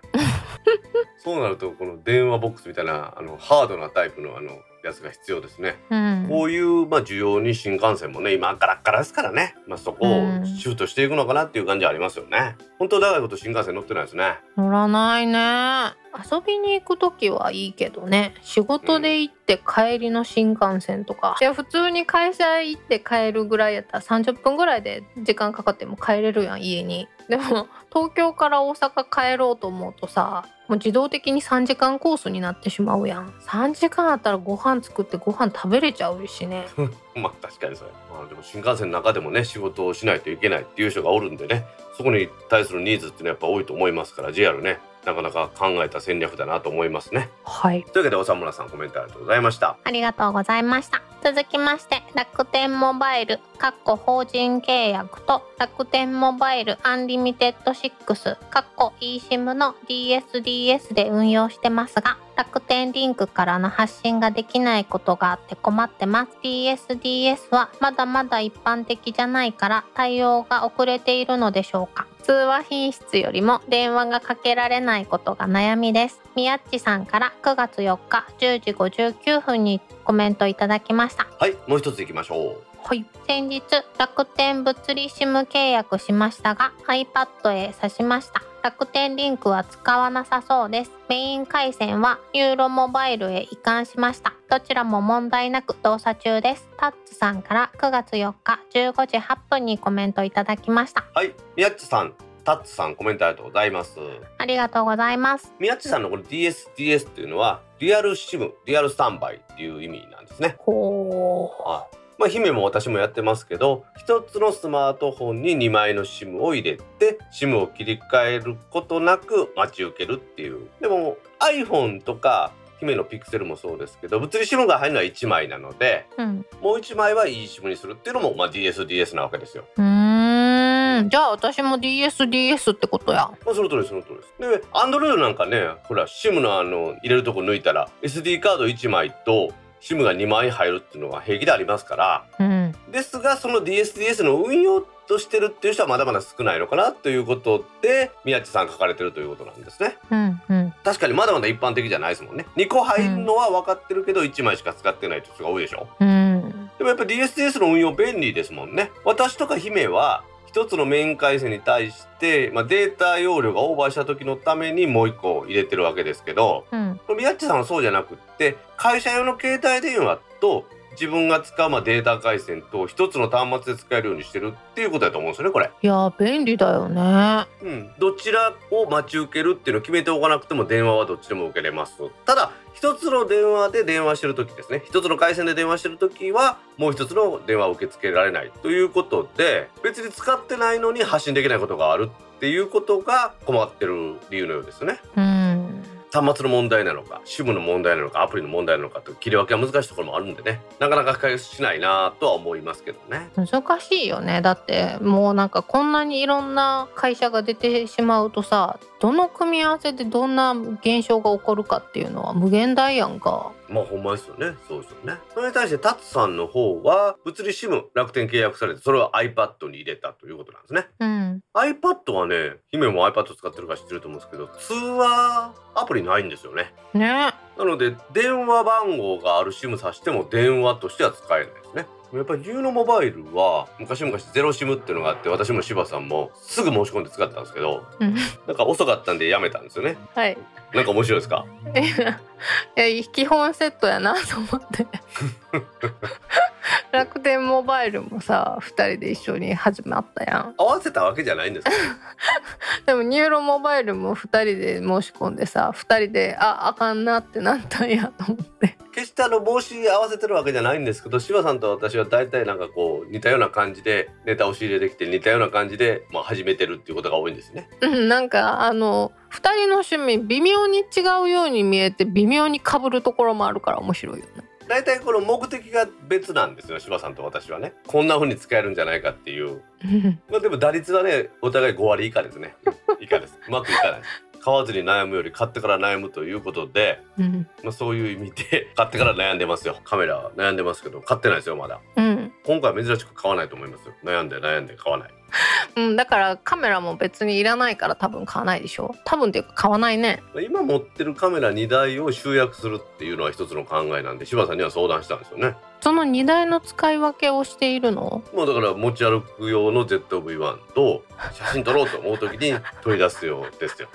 (laughs) そうなるとこの電話ボックスみたいなあのハードなタイプのあのやつが必要ですね。うん、こういうまあ需要に新幹線もね今ガラッガラですからね、まあ、そこをうんシフトしていくのかなっていう感じはありますよね。本当長いこと新幹線乗ってないですね。乗らないね遊びに行く時はいいけどね。仕事で行って帰りの新幹線とか、いや普通に会社行って帰るぐらいやったら30分ぐらいで時間かかっても帰れるやん家に。でも東京から大阪帰ろうと思うとさもう自動的に3時間コースになってしまうやん。3時間あったらご飯作ってご飯食べれちゃうしね。(laughs) まあ確かにそれ。まあでも新幹線の中でもね仕事をしないといけないっていう人がおるんでね。そこに対するニーズっていうのはやっぱ多いと思いますから JR ねなかなか考えた戦略だなと思いますね。はいというわけで長村さんコメントありがとうございました。ありがとうございました。続きまして、楽天モバイル、かっこ法人契約と楽天モバイルアンリミテッド6、かっこ eSIM の DSDS で運用してますが、楽天リンクからの発信ができないことがあって困ってます。DSDS はまだまだ一般的じゃないから対応が遅れているのでしょうか。通話品質よりも電話がかけられないことが悩みです。みやっちさんから9月4日10時59分にコメントいただきました。はいもう一つ行きましょう。はい。先日、楽天物理 SIM 契約しましたが、iPad へ挿しました。楽天リンクは使わなさそうです。メイン回線はユーロモバイルへ移管しました。どちらも問題なく動作中です。タッツさんから9月4日15時8分にコメントいただきました。はい宮っちさんタッツさんコメントありがとうございます。ありがとうございます。宮っちさんのこれ DSDS っていうのはリアルシムリアルスタンバイっていう意味なんですね。ほー。はいまあ、姫も私もやってますけど一つのスマートフォンに2枚の SIM を入れて SIM を切り替えることなく待ち受けるっていうでも iPhone とか姫のピクセルもそうですけど物理 SIM が入るのは1枚なのでうん。もう1枚は eSIM にするっていうのも、まあ、DSDS なわけですよ。うーん。じゃあ私も DSDS ってことや。まあ、その通りその通りです。で Android なんかねほら SIM のあの入れるとこ抜いたら SD カード1枚と SIM が2枚入るっていうのは平気でありますからうん。ですがその DSDS の運用としてるっていう人はまだまだ少ないのかなということで宮地さん書かれてるということなんですねうん。うん。確かにまだまだ一般的じゃないですもんね2個入るのは分かってるけど1枚しか使ってない人が多いでしょうん。でもやっぱ DSDS の運用便利ですもんね私とか姫は一つのメイン回線に対して、まあ、データ容量がオーバーした時のためにもう一個入れてるわけですけどうん。宮地さんはそうじゃなくって会社用の携帯電話と自分が使うまあデータ回線と一つの端末で使えるようにしてるっていうことだと思うんですよねこれ。いやー便利だよね。うん、どちらを待ち受けるっていうのを決めておかなくても電話はどっちでも受けれますただ一つの電話で電話してる時ですね一つの回線で電話してる時はもう一つの電話を受け付けられないということで別に使ってないのに発信できないことがあるっていうことが困ってる理由のようですね。うん端末の問題なのか、支部の問題なのか、アプリの問題なのかと切り分けは難しいところもあるんでね、なかなか解決しないなとは思いますけどね。難しいよねだってもうなんかこんなにいろんな会社が出てしまうとさどの組み合わせでどんな現象が起こるかっていうのは無限大やんか。まあほんまですよね。そうですよね。それに対してタツさんの方は物理 SIM 楽天契約されてそれを iPad に入れたということなんですね。うん、iPad はね、姫も iPad 使ってるから知ってると思うんですけど、通話アプリないんですよね。ねなので電話番号がある SIM さしても電話としては使えないですね。やっぱりユーノモバイルは昔々ゼロ SIM っていうのがあって私も柴さんもすぐ申し込んで使ったんですけどうんなんか遅かったんでやめたんですよねはい。なんか面白いですか？いや基本セットやなと思って (laughs) (laughs) 楽天モバイルもさ2人で一緒に始まったやん。合わせたわけじゃないんですよ (laughs) でもニューロモバイルも2人で申し込んでさ2人でああかんなってなったんやと思って。決してあの帽子合わせてるわけじゃないんですけど柴さんと私は大体なんかこう似たような感じでネタを仕入れてきて似たような感じで、まあ、始めてるっていうことが多いんですね。うんなんかあの2人の趣味微妙に違うように見えて微妙に被るところもあるから面白いよね大体この目的が別なんですよ柴さんと私はね。こんな風に使えるんじゃないかっていう。うん。まあでも打率はねお互い5割以下ですね。以下です。うまくいかない。買わずに悩むより買ってから悩むということで、うん。まあ、そういう意味で買ってから悩んでますよ。カメラは悩んでますけど買ってないですよまだ。うん。今回は珍しく買わないと思いますよ。悩んで悩んで買わない (laughs) うん、だからカメラも別にいらないから多分買わないでしょ。多分っていうか買わないね。今持ってるカメラ2台を集約するっていうのは一つの考えなんで柴さんには相談したんですよね。その荷台の使い分けをしているの？もうだから持ち歩く用の ZV-1 と写真撮ろうと思う時に (laughs) 取り出すようですよ。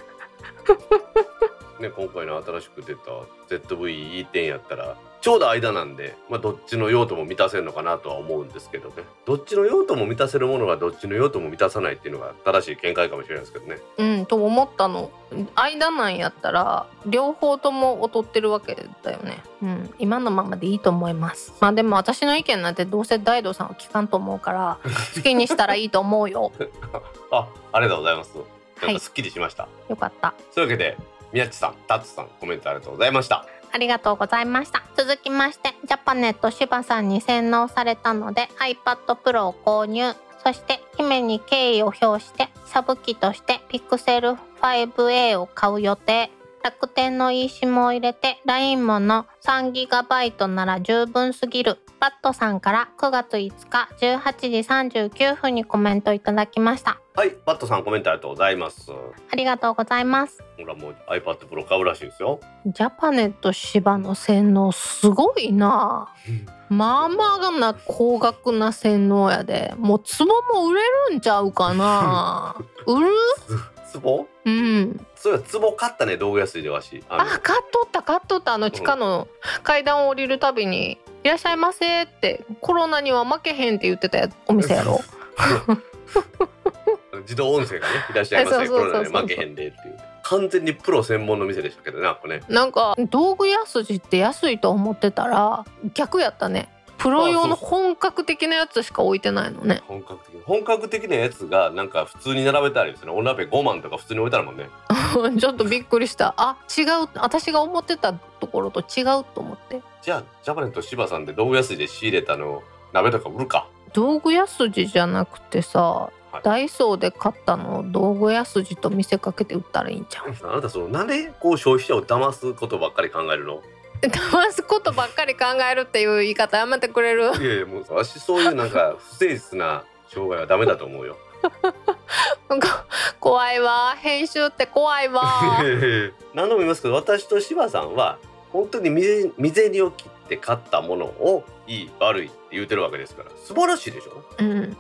ね、今回の新しく出た ZV-E10 やったらちょうど間なんで、まあ、どっちの用途も満たせるのかなとは思うんですけどね。どっちの用途も満たせるものがどっちの用途も満たさないっていうのが正しい見解かもしれないですけどね。うんと思ったの。間なんやったら両方とも劣ってるわけだよね。うん今のままでいいと思います。まあでも私の意見なんてどうせ大道さんは聞かんと思うから (laughs) 好きにしたらいいと思うよ。あありがとうございます。なんかすっきりしました、よかった。そういうわけで宮地さんタツさんコメントありがとうございましたありがとうございました。続きまして、ジャパネット柴さんに洗脳されたので iPad Pro を購入。そして、姫に敬意を表して、サブ機として Pixel 5a を買う予定。楽天の eSIM を入れて LINE もの 3GB なら十分すぎる。バットさんから9月5日18時39分にコメントいただきました。はいバットさんコメントありがとうございます。ありがとうございます。ほらもう iPad Pro 買うらしいですよ。ジャパネット芝の洗脳すごいな。(laughs) まあまあな高額な洗脳やで。もう壺も売れるんちゃうかな。(laughs) 売る？ツボ？うん。そういやツボ買ったね道具安いでわし。あのあ買っとった買っとった。あの地下の階段を降りるたびに「いらっしゃいませ」って「コロナには負けへん」って言ってたやお店やろ (laughs) 自動音声がね (laughs) いらっしゃいませそうそうそうそう。コロナで負けへんでっていう。完全にプロ専門の店でしたけどねこれね。なんか道具安じって安いと思ってたら逆やったね。プロ用の本格的なやつしか置いてないのね。本格的。本格的なやつがなんか普通に並べてあるんですよね。お鍋5万とか普通に置いてあるもんね。(laughs) ちょっとびっくりした。あ違う私が思ってたところと違うと思って。じゃあジャパネット柴さんで道具安いで仕入れたの鍋とか売るか。道具安じじゃなくてさ、はいダイソーで買ったのを道具安じと見せかけて売ったらいいんじゃん。あなたそのなんでこう消費者を騙すことばっかり考えるの？騙すことばっかり考えるっていう言い方やめてくれる？いやいやもう私そういうなんか不誠実な商売はダメだと思うよ。なんか怖いわ編集って怖いわ。(laughs) 何度も言いますけど私と柴さんは本当に未未銭を切って買ったものをいい悪いって言うてるわけですから。素晴らしいでしょ？うん。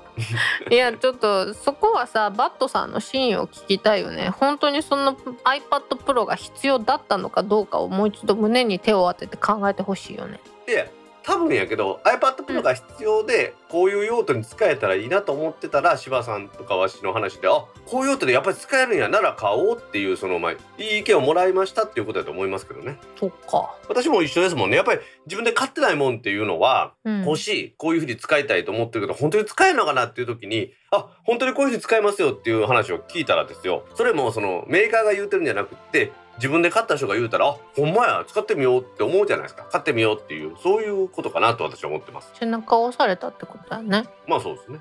いやちょっとそこはさバットさんの真意を聞きたいよね。本当にその iPad Pro が必要だったのかどうかをもう一度胸に手を当てて考えてほしいよね。いや多分やけど iPad Pro が必要でこういう用途に使えたらいいなと思ってたら柴さんとかわしの話であこういう用途でやっぱり使えるんやなら買おうっていうそのまあいい意見をもらいましたっていうことだと思いますけどねそっか。私も一緒ですもんねやっぱり自分で買ってないもんっていうのはうん。欲しいこういうふうに使いたいと思ってるけど本当に使えるのかなっていう時にあ本当にこういうふうに使えますよっていう話を聞いたらですよそれもそのメーカーが言うてるんじゃなくって自分で買った人が言うたらあほんまや使ってみようって思うじゃないですか買ってみようっていうそういうことかなと私は思ってます背中を押されたってことだよね。まあそうですね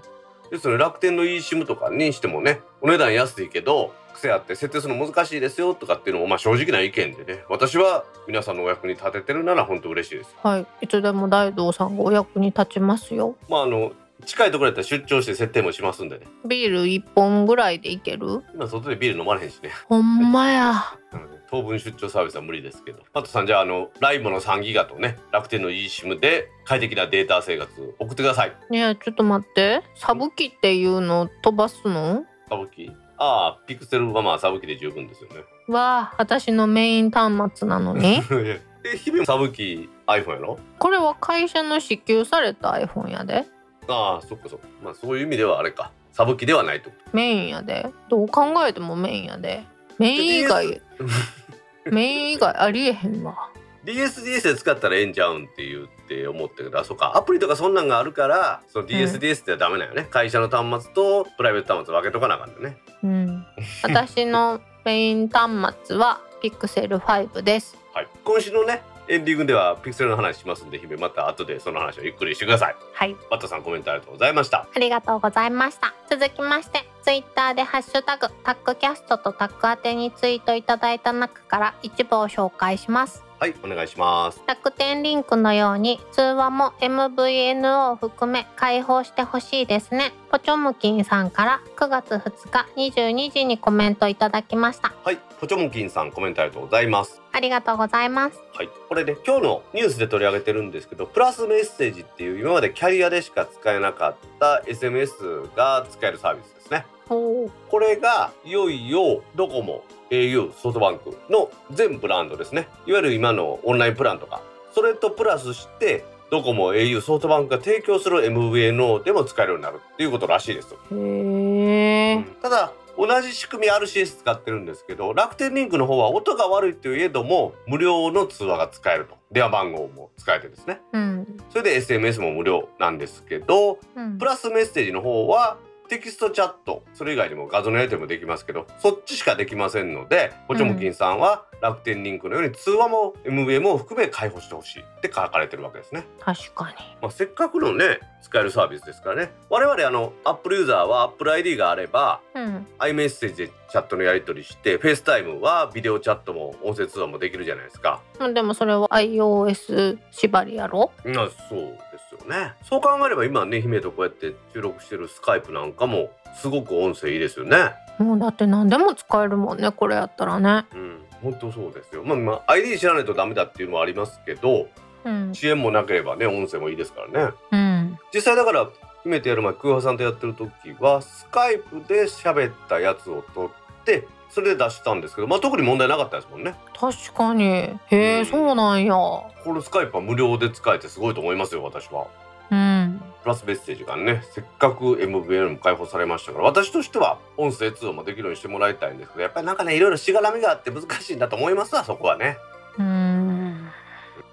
ですので楽天の eSIM とかにしてもねお値段安いけど癖あって設定するの難しいですよとかっていうのもまあ正直な意見でね私は皆さんのお役に立ててるなら本当嬉しいですはい。いつでも大道さんがお役に立ちますよ。まああの近いところやったら出張して設定もしますんでねビール一本ぐらいでいける？今外でビール飲まれへんしねほんまや。当分出張サービスは無理ですけどパットさんじゃああのライブの3ギガとね楽天の eSIM で快適なデータ生活送ってくださいねえ、ちょっと待って。サブ機っていうのを飛ばすの？サブ機ああピクセルはまあサブ機で十分ですよねわあ、私のメイン端末なのに。(laughs) え日々サブ機 iPhone やろ？これは会社の支給された iPhone やで。ああそっかそっかまあそういう意味ではあれかサブ機ではないとメインやで。どう考えてもメインやで。メイン以外、(laughs) メイン以外ありえへんわ。DSDS で使ったらええんちゃうんって言って思ったけどあそうか。アプリとかそんなんがあるからその DSDS ではダメなよね、会社の端末とプライベート端末分けとかなあかんのね。うん。私のメイン端末は Pixel 5です。はい。今週のねエンディングではピクセルの話しますんで姫また後でその話をゆっくりしてくださいはい。バットさんコメントありがとうございましたありがとうございました。続きまして、ツイッターでハッシュタグタックキャストとタック宛てにツイートいただいた中から一部を紹介します。はいお願いします楽天リンクのように通話も MVNO を含め開放してほしいですね。ポチョムキンさんから9月2日22時にコメントいただきました。はいポチョムキンさんコメントありがとうございますありがとうございます。はいこれね今日のニュースで取り上げてるんですけどプラスメッセージっていう今までキャリアでしか使えなかった SMS が使えるサービスですねこれがいよいよドコモ au ソフトバンクの全ブランドですね。いわゆる今のオンラインプランとか。それとプラスしてドコモ au ソフトバンクが提供する MVNO でも使えるようになるっていうことらしいです。ただ同じ仕組み RCS 使ってるんですけど楽天リンクの方は音が悪いといえども無料の通話が使えると。電話番号も使えてですね。うん。それで SMS も無料なんですけどうん。プラスメッセージの方はテキストチャット。それ以外にも画像のやり取りもできますけどそっちしかできませんのでポチョムキンさんは楽天リンクのように通話も MVM も含め開放してほしい。って書かれてるわけですね、確かに。まあ、せっかくのね使えるサービスですからね。我々あの Apple ユーザーは Apple ID があればうん。iMessage でチャットのやり取りして FaceTime はビデオチャットも音声通話もできるじゃないですか。でもそれは iOS 縛りやろ？まあそうよね。そう考えれば今ね姫とこうやって収録してるスカイプなんかもすごく音声いいですよね。もうだって何でも使えるもんねこれやったらね。うん。本当そうですよ。まあまあ ID 知らないとダメだっていうのはありますけどうん。遅延もなければね音声もいいですからね。うん。実際だから姫とやる前空ハさんとやってる時はスカイプで喋ったやつを撮ってそれで出したんですけどまあ特に問題なかったですもんね。確かに。へえ、うん。そうなんや。このスカイプは無料で使えてすごいと思いますよ私は。うん。プラスメッセージがねせっかく MVN も開放されましたから私としては音声通話もできるようにしてもらいたいんですけどやっぱりなんかねいろいろしがらみがあって難しいんだと思いますわそこはね。うん。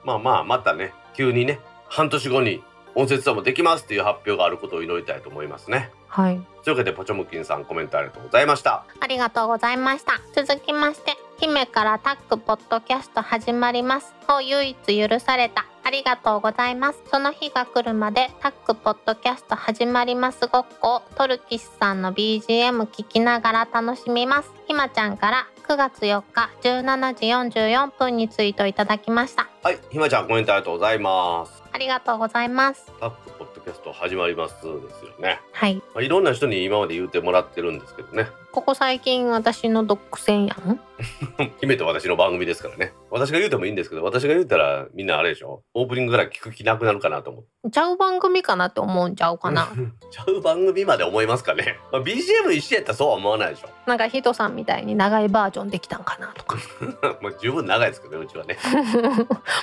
まあまあまたね急にね半年後に音声通話もできますっていう発表があることを祈りたいと思いますねはい。というわけでポチョムキンさんコメントありがとうございました。ありがとうございました。続きまして姫からタックポッドキャスト始まります。を唯一許された。ありがとうございます。その日が来るまでタックポッドキャスト始まりますごっこ。をトルキスさんの BGM 聞きながら楽しみます。ひまちゃんから9月4日17時44分にツイートいただきましたはいひまちゃんコメントありがとうございますありがとうございますタックポッドキャスト始まりますですよね、はい。まあ、いろんな人に今まで言うてもらってるんですけどねここ最近私の独占やん？(laughs) 姫と私の番組ですからね。私が言うてもいいんですけど私が言うたらみんなあれでしょ？オープニングから聞く気なくなるかなと思って。ちゃう番組かなって思うんちゃうかな？(laughs) ちゃう番組まで思いますかね、まあ、BGM 一緒やったらそうは思わないでしょ。なんかヒトさんみたいに長いバージョンできたんかなとか。(laughs) もう十分長いですけどねうちはね。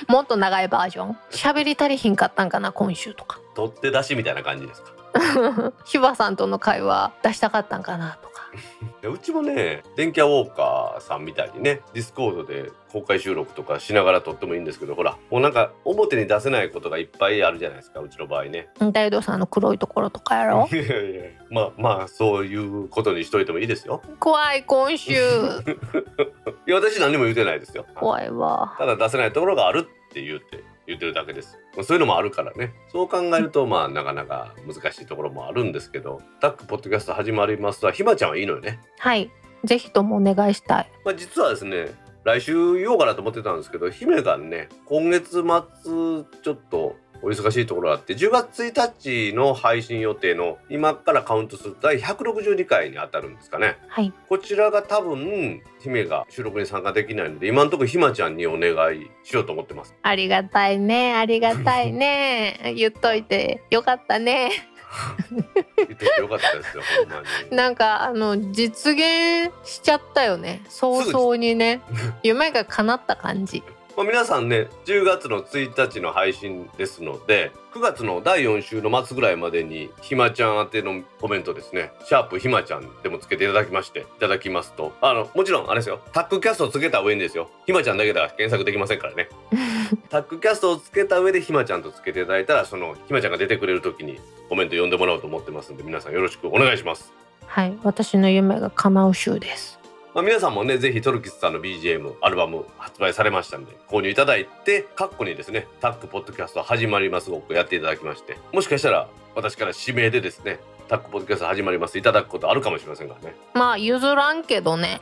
もっと長いバージョン？喋り足りひんかったんかな今週とか。取って出しみたいな感じですか？ヒバさんとの会話出したかったんかなとうちもね電気屋ウォーカーさんみたいにね Discord で公開収録とかしながら撮ってもいいんですけどほらもうなんか表に出せないことがいっぱいあるじゃないですかうちの場合ね。大道さんの黒いところとかやろ？(laughs) いやいやまあまあそういうことにしといてもいいですよ。怖い今週。(laughs) いや私何も言うてないですよ。怖いわ。ただ出せないところがあるって言って言ってるだけです。まあそういうのもあるからね。そう考えるとまあなかなか難しいところもあるんですけどタックポッドキャスト始まりますとひまちゃんはいいのよね。はい。ぜひともお願いしたい。まあ、実はですね来週言おうかなと思ってたんですけど姫がね今月末ちょっとお忙しいところがあって10月1日の配信予定の今からカウントする第162回に当たるんですかね。はい。こちらが多分姫が収録に参加できないので今のところひまちゃんにお願いしようと思ってます。ありがたいねありがたいね。(laughs) 言っといてよかったね。言っててよかったですよほんまに。なんかあの実現しちゃったよね。早々にね。(laughs) 夢が叶った感じまあ、皆さんね10月の1日の配信ですので9月の第4週の末ぐらいまでにひまちゃん宛てのコメントですね「シャープひまちゃん」でもつけていただきましていただきますと。あのもちろんあれですよ。タックキャストをつけた上にですよ。ひまちゃんだけでは検索できませんからね。(laughs) タックキャストをつけた上でひまちゃんとつけていただいたらそのひまちゃんが出てくれる時にコメント読んでもらおうと思ってますんで皆さんよろしくお願いします。はい。私の夢が叶う週ですまあ、皆さんもねぜひトルキスさんの BGM アルバム発売されましたんで購入いただいてカッコにですねタックポッドキャスト始まりますをやっていただきましてもしかしたら私から指名でですねタックポッドキャスト始まりますいただくことあるかもしれませんからね。まあ譲らんけどね。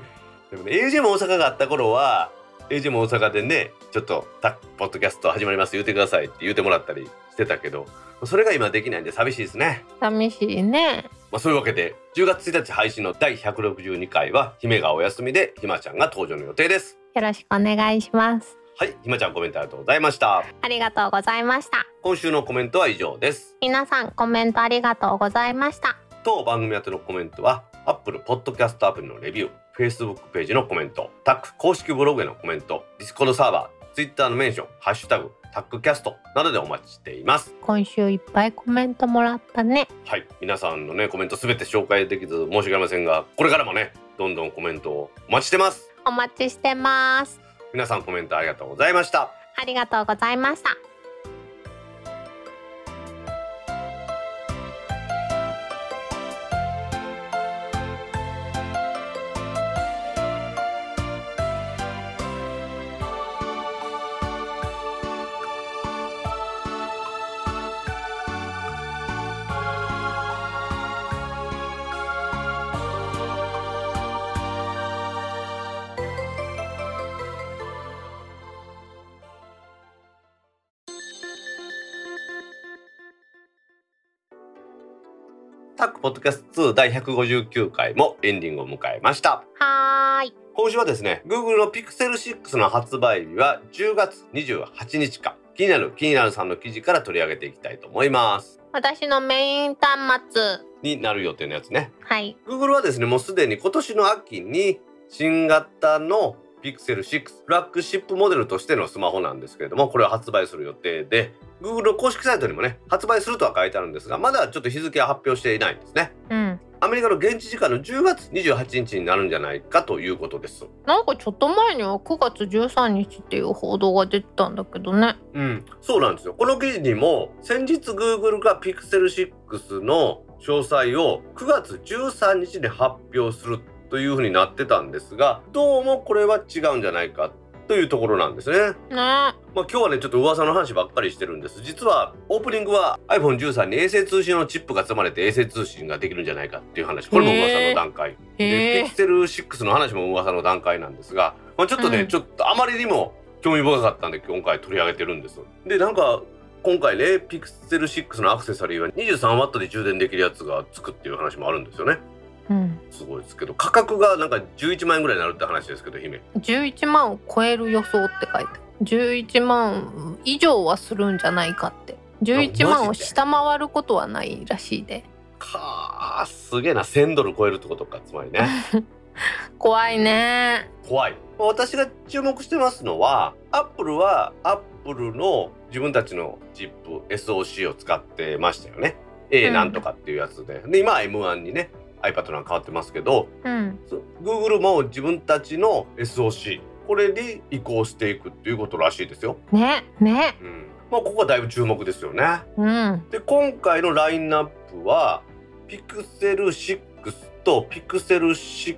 (laughs) でもね AGM 大阪があった頃は AGM 大阪でねちょっとタックポッドキャスト始まります言ってくださいって言ってもらったりしてたけどそれが今できないんで寂しいですね。寂しいね。まあ、そういうわけで10月1日配信の第162回は姫がお休みでひまちゃんが登場の予定です。よろしくお願いします。はいひまちゃんコメントありがとうございました。ありがとうございました。今週のコメントは以上です。皆さんコメントありがとうございました。当番組宛てのコメントは Apple Podcast アプリのレビュー Facebook ページのコメントタック公式ブログへのコメント Discord サーバー Twitter のメンションハッシュタグタックキャストなどでお待ちしています。今週いっぱいコメントもらったね。はい。皆さんのねコメントすべて紹介できず申し訳ありませんがこれからもねどんどんコメントをお待ちしてます。お待ちしてます。皆さんコメントありがとうございました。ありがとうございましたタックポッドキャスト2第159回もエンディングを迎えました。はーい。今週はですね Google の Pixel 6の発売日は10月28日か気になる気になるさんの記事から取り上げていきたいと思います。私のメイン端末。になる予定のやつね。はい。Google はですねもうすでに今年の秋に新型の Pixel 6フラッグシップモデルとしてのスマホなんですけれどもこれを発売する予定で Google の公式サイトにもね発売するとは書いてあるんですがまだちょっと日付は発表していないんですね。うん。アメリカの現地時間の10月28日になるんじゃないかということです。なんかちょっと前には9月13日っていう報道が出てたんだけどね。うん、そうなんですよ。この記事にも先日 Google が Pixel 6の詳細を9月13日に発表するというふうになってたんですが、どうもこれは違うんじゃないかというところなんですね。ねまあ今日はねちょっと噂の話ばっかりしてるんです。実はオープニングは iPhone13 に衛星通信のチップが積まれて衛星通信ができるんじゃないかっていう話。これも噂の段階。でへー Pixel 6の話も噂の段階なんですが、まあ、ちょっとね、うんちょっとあまりにも興味深かったんで今回取り上げてるんです。でなんか今回ね Pixel 6のアクセサリーは 23W で充電できるやつがつくっていう話もあるんですよね。うん。すごいですけど価格がなんか11万円ぐらいになるって話ですけど姫。11万を超える予想って書いてある。11万以上はするんじゃないかって。11万を下回ることはないらしいで。かーすげえな。1000ドル超えるってことかつまりね。(laughs) 怖いね。怖い。私が注目してますのはアップルはアップルの自分たちのチップ SOC を使ってましたよね。A なんとかっていうやつで、で今は M1 にね iPad なんか変わってますけどうん Google も自分たちの SOC これに移行していくっていうことらしいですよ。ねねうんまあここはだいぶ注目ですよね。うんで今回のラインナップは Pixel 6と Pixel 6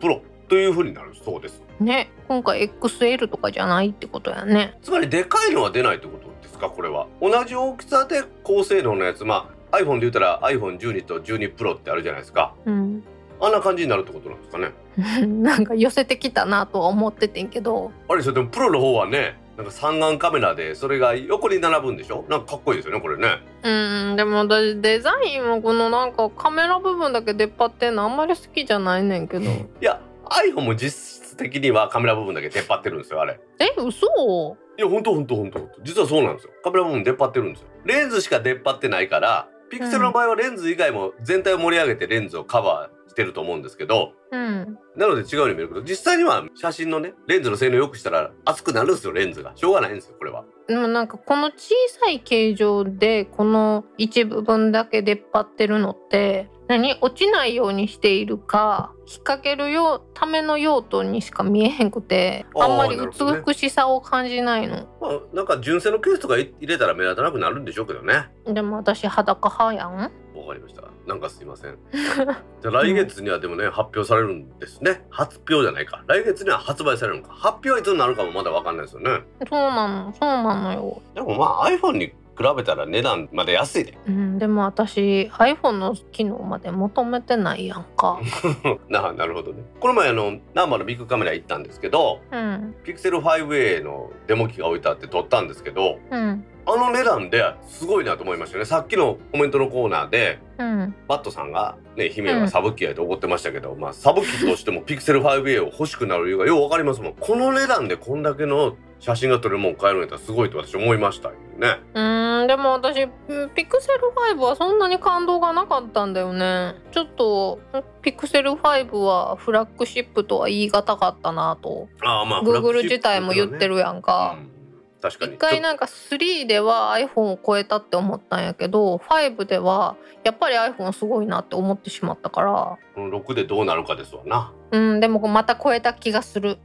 Pro という風になるそうです。ね今回 XL とかじゃないってことやねつまりでかいのは出ないってことですか？これは。同じ大きさで高性能のやつまあ iPhone で言ったら iPhone12 と12 Pro ってあるじゃないですか。うん。あんな感じになるってことなんですかね。(laughs) なんか寄せてきたなとは思っててんけど。あれですよでもプロの方はねなんか三眼カメラでそれが横に並ぶんでしょ？なんかかっこいいですよねこれね。うんでも私デザインもこのなんかカメラ部分だけ出っ張ってんのあんまり好きじゃないねんけど。いや iPhone も実質的にはカメラ部分だけ出っ張ってるんですよあれ。え嘘？いやほんとほんとほんとほんと。実はそうなんですよ。カメラ部分出っ張ってるんですよ。レンズしか出っ張ってないからピクセルの場合はレンズ以外も全体を盛り上げてレンズをカバーしてると思うんですけどうん。なので違うように見えるけど実際には写真のねレンズの性能良くしたら熱くなるんですよレンズが。しょうがないんですよこれは。でもなんかこの小さい形状でこの一部分だけ出っ張ってるのって何？落ちないようにしているか引っ掛けるようための用途にしか見えへんくてあんまり美しさを感じないの、まあなんか純正のケースとか入れたら目立たなくなるんでしょうけどねでも私裸派やんわかりました。なんかすいません。(laughs) じゃあ来月にはでもね、発表されるんですね。発表じゃないか。来月には発売されるのか。発表はいつになるかもまだわかんないですよね。そうなのそうなのよ、でもまあ iPhone に比べたら値段まで安いで。うん、でも私 iPhone の機能まで求めてないやんか (laughs) ななるほどね。この前あの、ナンバーのビッグカメラ行ったんですけど、うんピクセル 5A のデモ機が置いてあって撮ったんですけど、うんあの値段ですごいなと思いましたね。さっきのコメントのコーナーで、うんバットさんがね姫はサブ機やと怒ってましたけど、まあサブ機としてもピクセル 5A を欲しくなる理由がようわかりますもんこの値段でこんだけの写真が撮れるもん買えるんやったらすごいと私思いましたよね。うーんでも私ピクセル5はそんなに感動がなかったんだよね。ちょっとピクセル5はフラッグシップとは言い難かったなと。ああまあ Google 自体も言ってるやんか、うん。確かに。一回なんか3では iPhone を超えたって思ったんやけど5ではやっぱり iPhone すごいなって思ってしまったから。この6でどうなるかですわな。うんでもまた超えた気がする。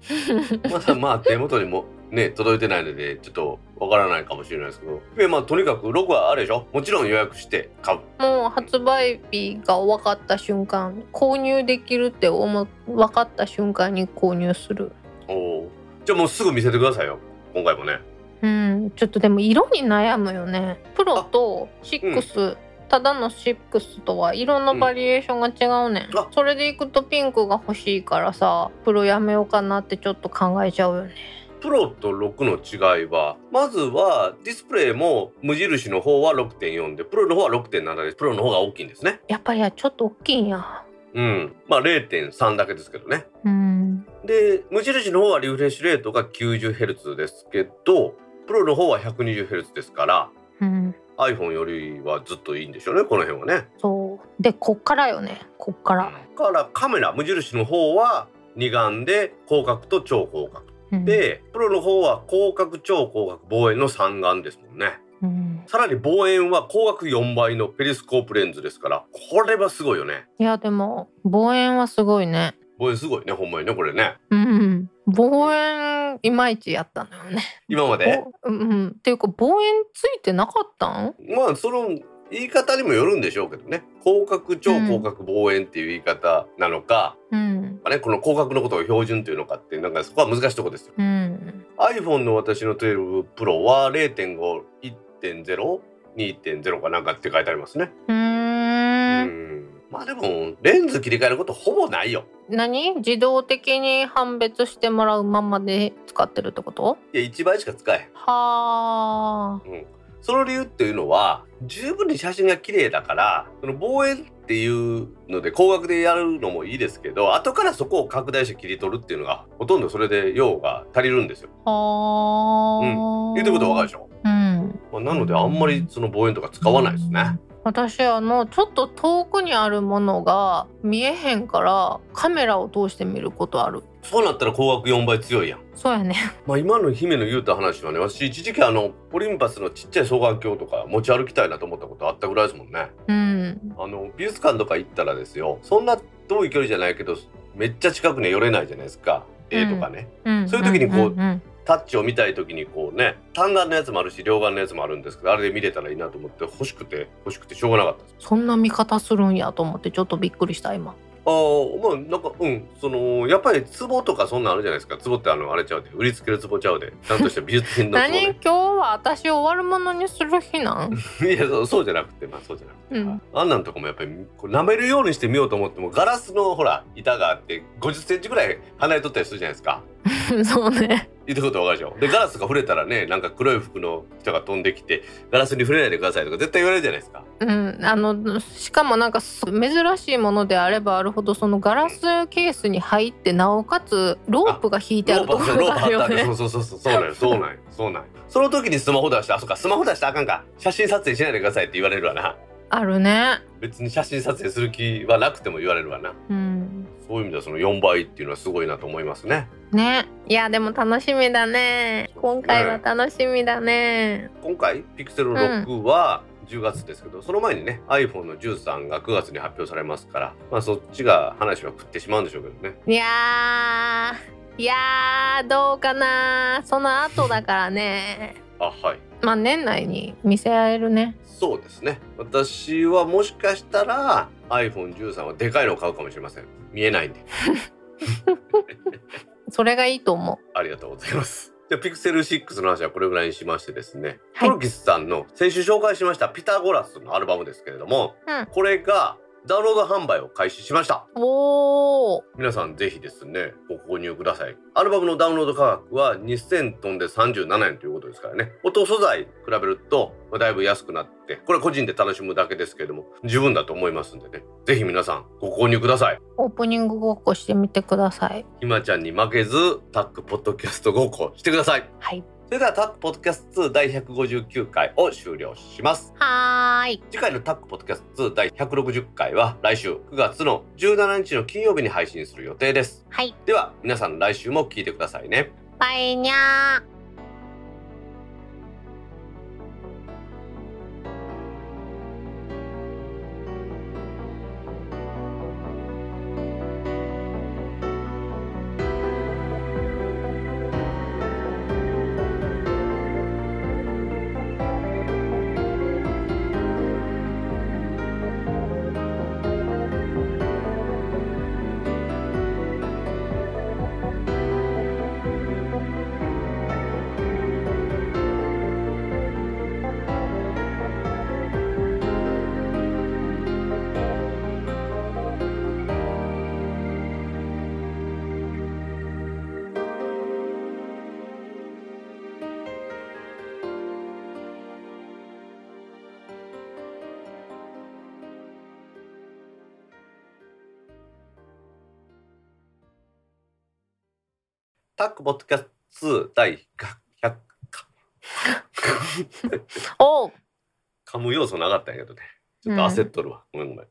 ま (laughs) だまあ手元にもね届いてないのでちょっとわからないかもしれないですけど。姫まあとにかく6はあれでしょ？もちろん予約して買う。もう発売日が分かった瞬間購入できるって思分かった瞬間に購入する。おおじゃあもうすぐ見せてくださいよ。今回もね。うん。ちょっとでも色に悩むよね。プロと6、ただの6とは色のバリエーションが違うねん、うん。あ。それでいくとピンクが欲しいからさプロやめようかなってちょっと考えちゃうよねプロと6の違いはまずはディスプレイも無印の方は6.4でプロの方は6.7です。プロの方が大きいんですね。やっぱりやちょっと大きいんや。うん。まあ0.3だけですけどね。うん。で無印の方はリフレッシュレートが 90Hz ですけどプロの方は 120Hz ですからうん。iPhone よりはずっといいんでしょうねこの辺はね。そう。でこっからよね。こっから、だからカメラ無印の方は二眼で広角と超広角。うん、でプロの方は広角超広角望遠の三眼ですもんね。うん、さらに望遠は光学4倍のペリスコープレンズですからこれはすごいよね。いやでも望遠はすごいね。望遠すごいねほんまにねこれね。うん。望遠いまいちやったのよね。今まで？うん。っていうか望遠ついてなかったん？まあその言い方にもよるんでしょうけどね。広角超広角望遠っていう言い方なのか、うん。ね、この広角のことを標準というのかってなんかそこは難しいところですよ。うん。iPhone の私の12 Pro は0.51.02.0かなんかって書いてありますね。うん。ん。まあでもレンズ切り替えることほぼないよ。何？自動的に判別してもらうままで使ってるってこと？いや1倍しか使えはあその理由っていうのは十分に写真が綺麗だからその望遠っていうので光学でやるのもいいですけど後からそこを拡大して切り取るっていうのがほとんどそれで用が足りるんですよ。はあ、言ってることわかるでしょ、うんまあ、なのであんまりその望遠とか使わないですね。私あのちょっと遠くにあるものが見えへんからカメラを通して見ることある。そうなったら光学4倍強いやん。そうやね。まあ今の姫の言うた話はね私一時期あのオリンパスのちっちゃい双眼鏡とか持ち歩きたいなと思ったことあったぐらいですもんね。うん。あの美術館とか行ったらですよそんな遠い距離じゃないけどめっちゃ近くに寄れないじゃないですか。絵とかね、うん。そういう時にこうんんタッチを見たい時にこうね単眼のやつもあるし両眼のやつもあるんですけどあれで見れたらいいなと思って欲しくて欲しくてしょうがなかったです。そんな見方するんやと思ってちょっとびっくりした今。ああまあなんかうん。そのやっぱり壺とかそんなんあるじゃないですか。壺ってあのあれちゃうで。売りつける壺ちゃうで。ちゃんとした美術品の壺 (laughs) 何？今ね日は私を悪者にする日なん？(laughs) いやそうそうじゃなくてまあそうじゃなくて、うん。あんなんとかもやっぱりこう舐めるようにして見ようと思ってもガラスのほら板があって50センチぐらい離れとったりするじゃないですか。(laughs) そうね。言ってることわかるでしょ？でガラスが触れたらねなんか黒い服の人が飛んできてガラスに触れないでくださいとか絶対言われるじゃないですか。うん。あのしかもなんかす珍しいものであればあるほどそのガラスケースに入ってなおかつロープが引いてあるところロープがあるよねそうそうそうそう。そうなんよ。(laughs) そうなんよ。そうなんよ。その時にスマホ出してあそうかスマホ出したらあかんか。写真撮影しないでくださいって言われるわな。あるね。別に写真撮影する気はなくても言われるわな。うんそういう意味ではその4倍っていうのはすごいなと思いますね。ね。いやでも楽しみだね。今回は楽しみだね。今回ピクセル6は10月ですけど、その前にね iPhone の13が9月に発表されますからまあそっちが話は食ってしまうんでしょうけどね。いやーいやーどうかな。その後だからね。(laughs) あはい。まあ年内に見せられるねそうですね。私はもしかしたら iPhone13 はでかいのを買うかもしれません。見えないんで。(laughs) それがいいと思ありがとうございます。じゃあピクセル6の話はこれぐらいにしましてですね、はい。トルキスさんの先週紹介しましたピタゴラスのアルバムですけれども、うん。これがダウンロード販売を開始しました。うおー。皆さんぜひですねご購入ください。アルバムのダウンロード価格は2000トンで37円ということですからね。音素材比べるとまあだいぶ安くなってこれ個人で楽しむだけですけれども十分だと思いますんでね。ぜひ皆さんご購入ください。オープニングごっこしてみてください。ひまちゃんに負けずタックポッドキャストごっこしてください。はいそれではタックポッドキャスト2第159回を終了します。はーい。次回のタックポッドキャスト2第160回は来週9月の17日の金曜日に配信する予定です。はい。では皆さん来週も聞いてくださいね。バイニャータックポッドキャスト2第100おう噛む要素なかったんやけどねちょっと焦っとるわ、ごめんごめん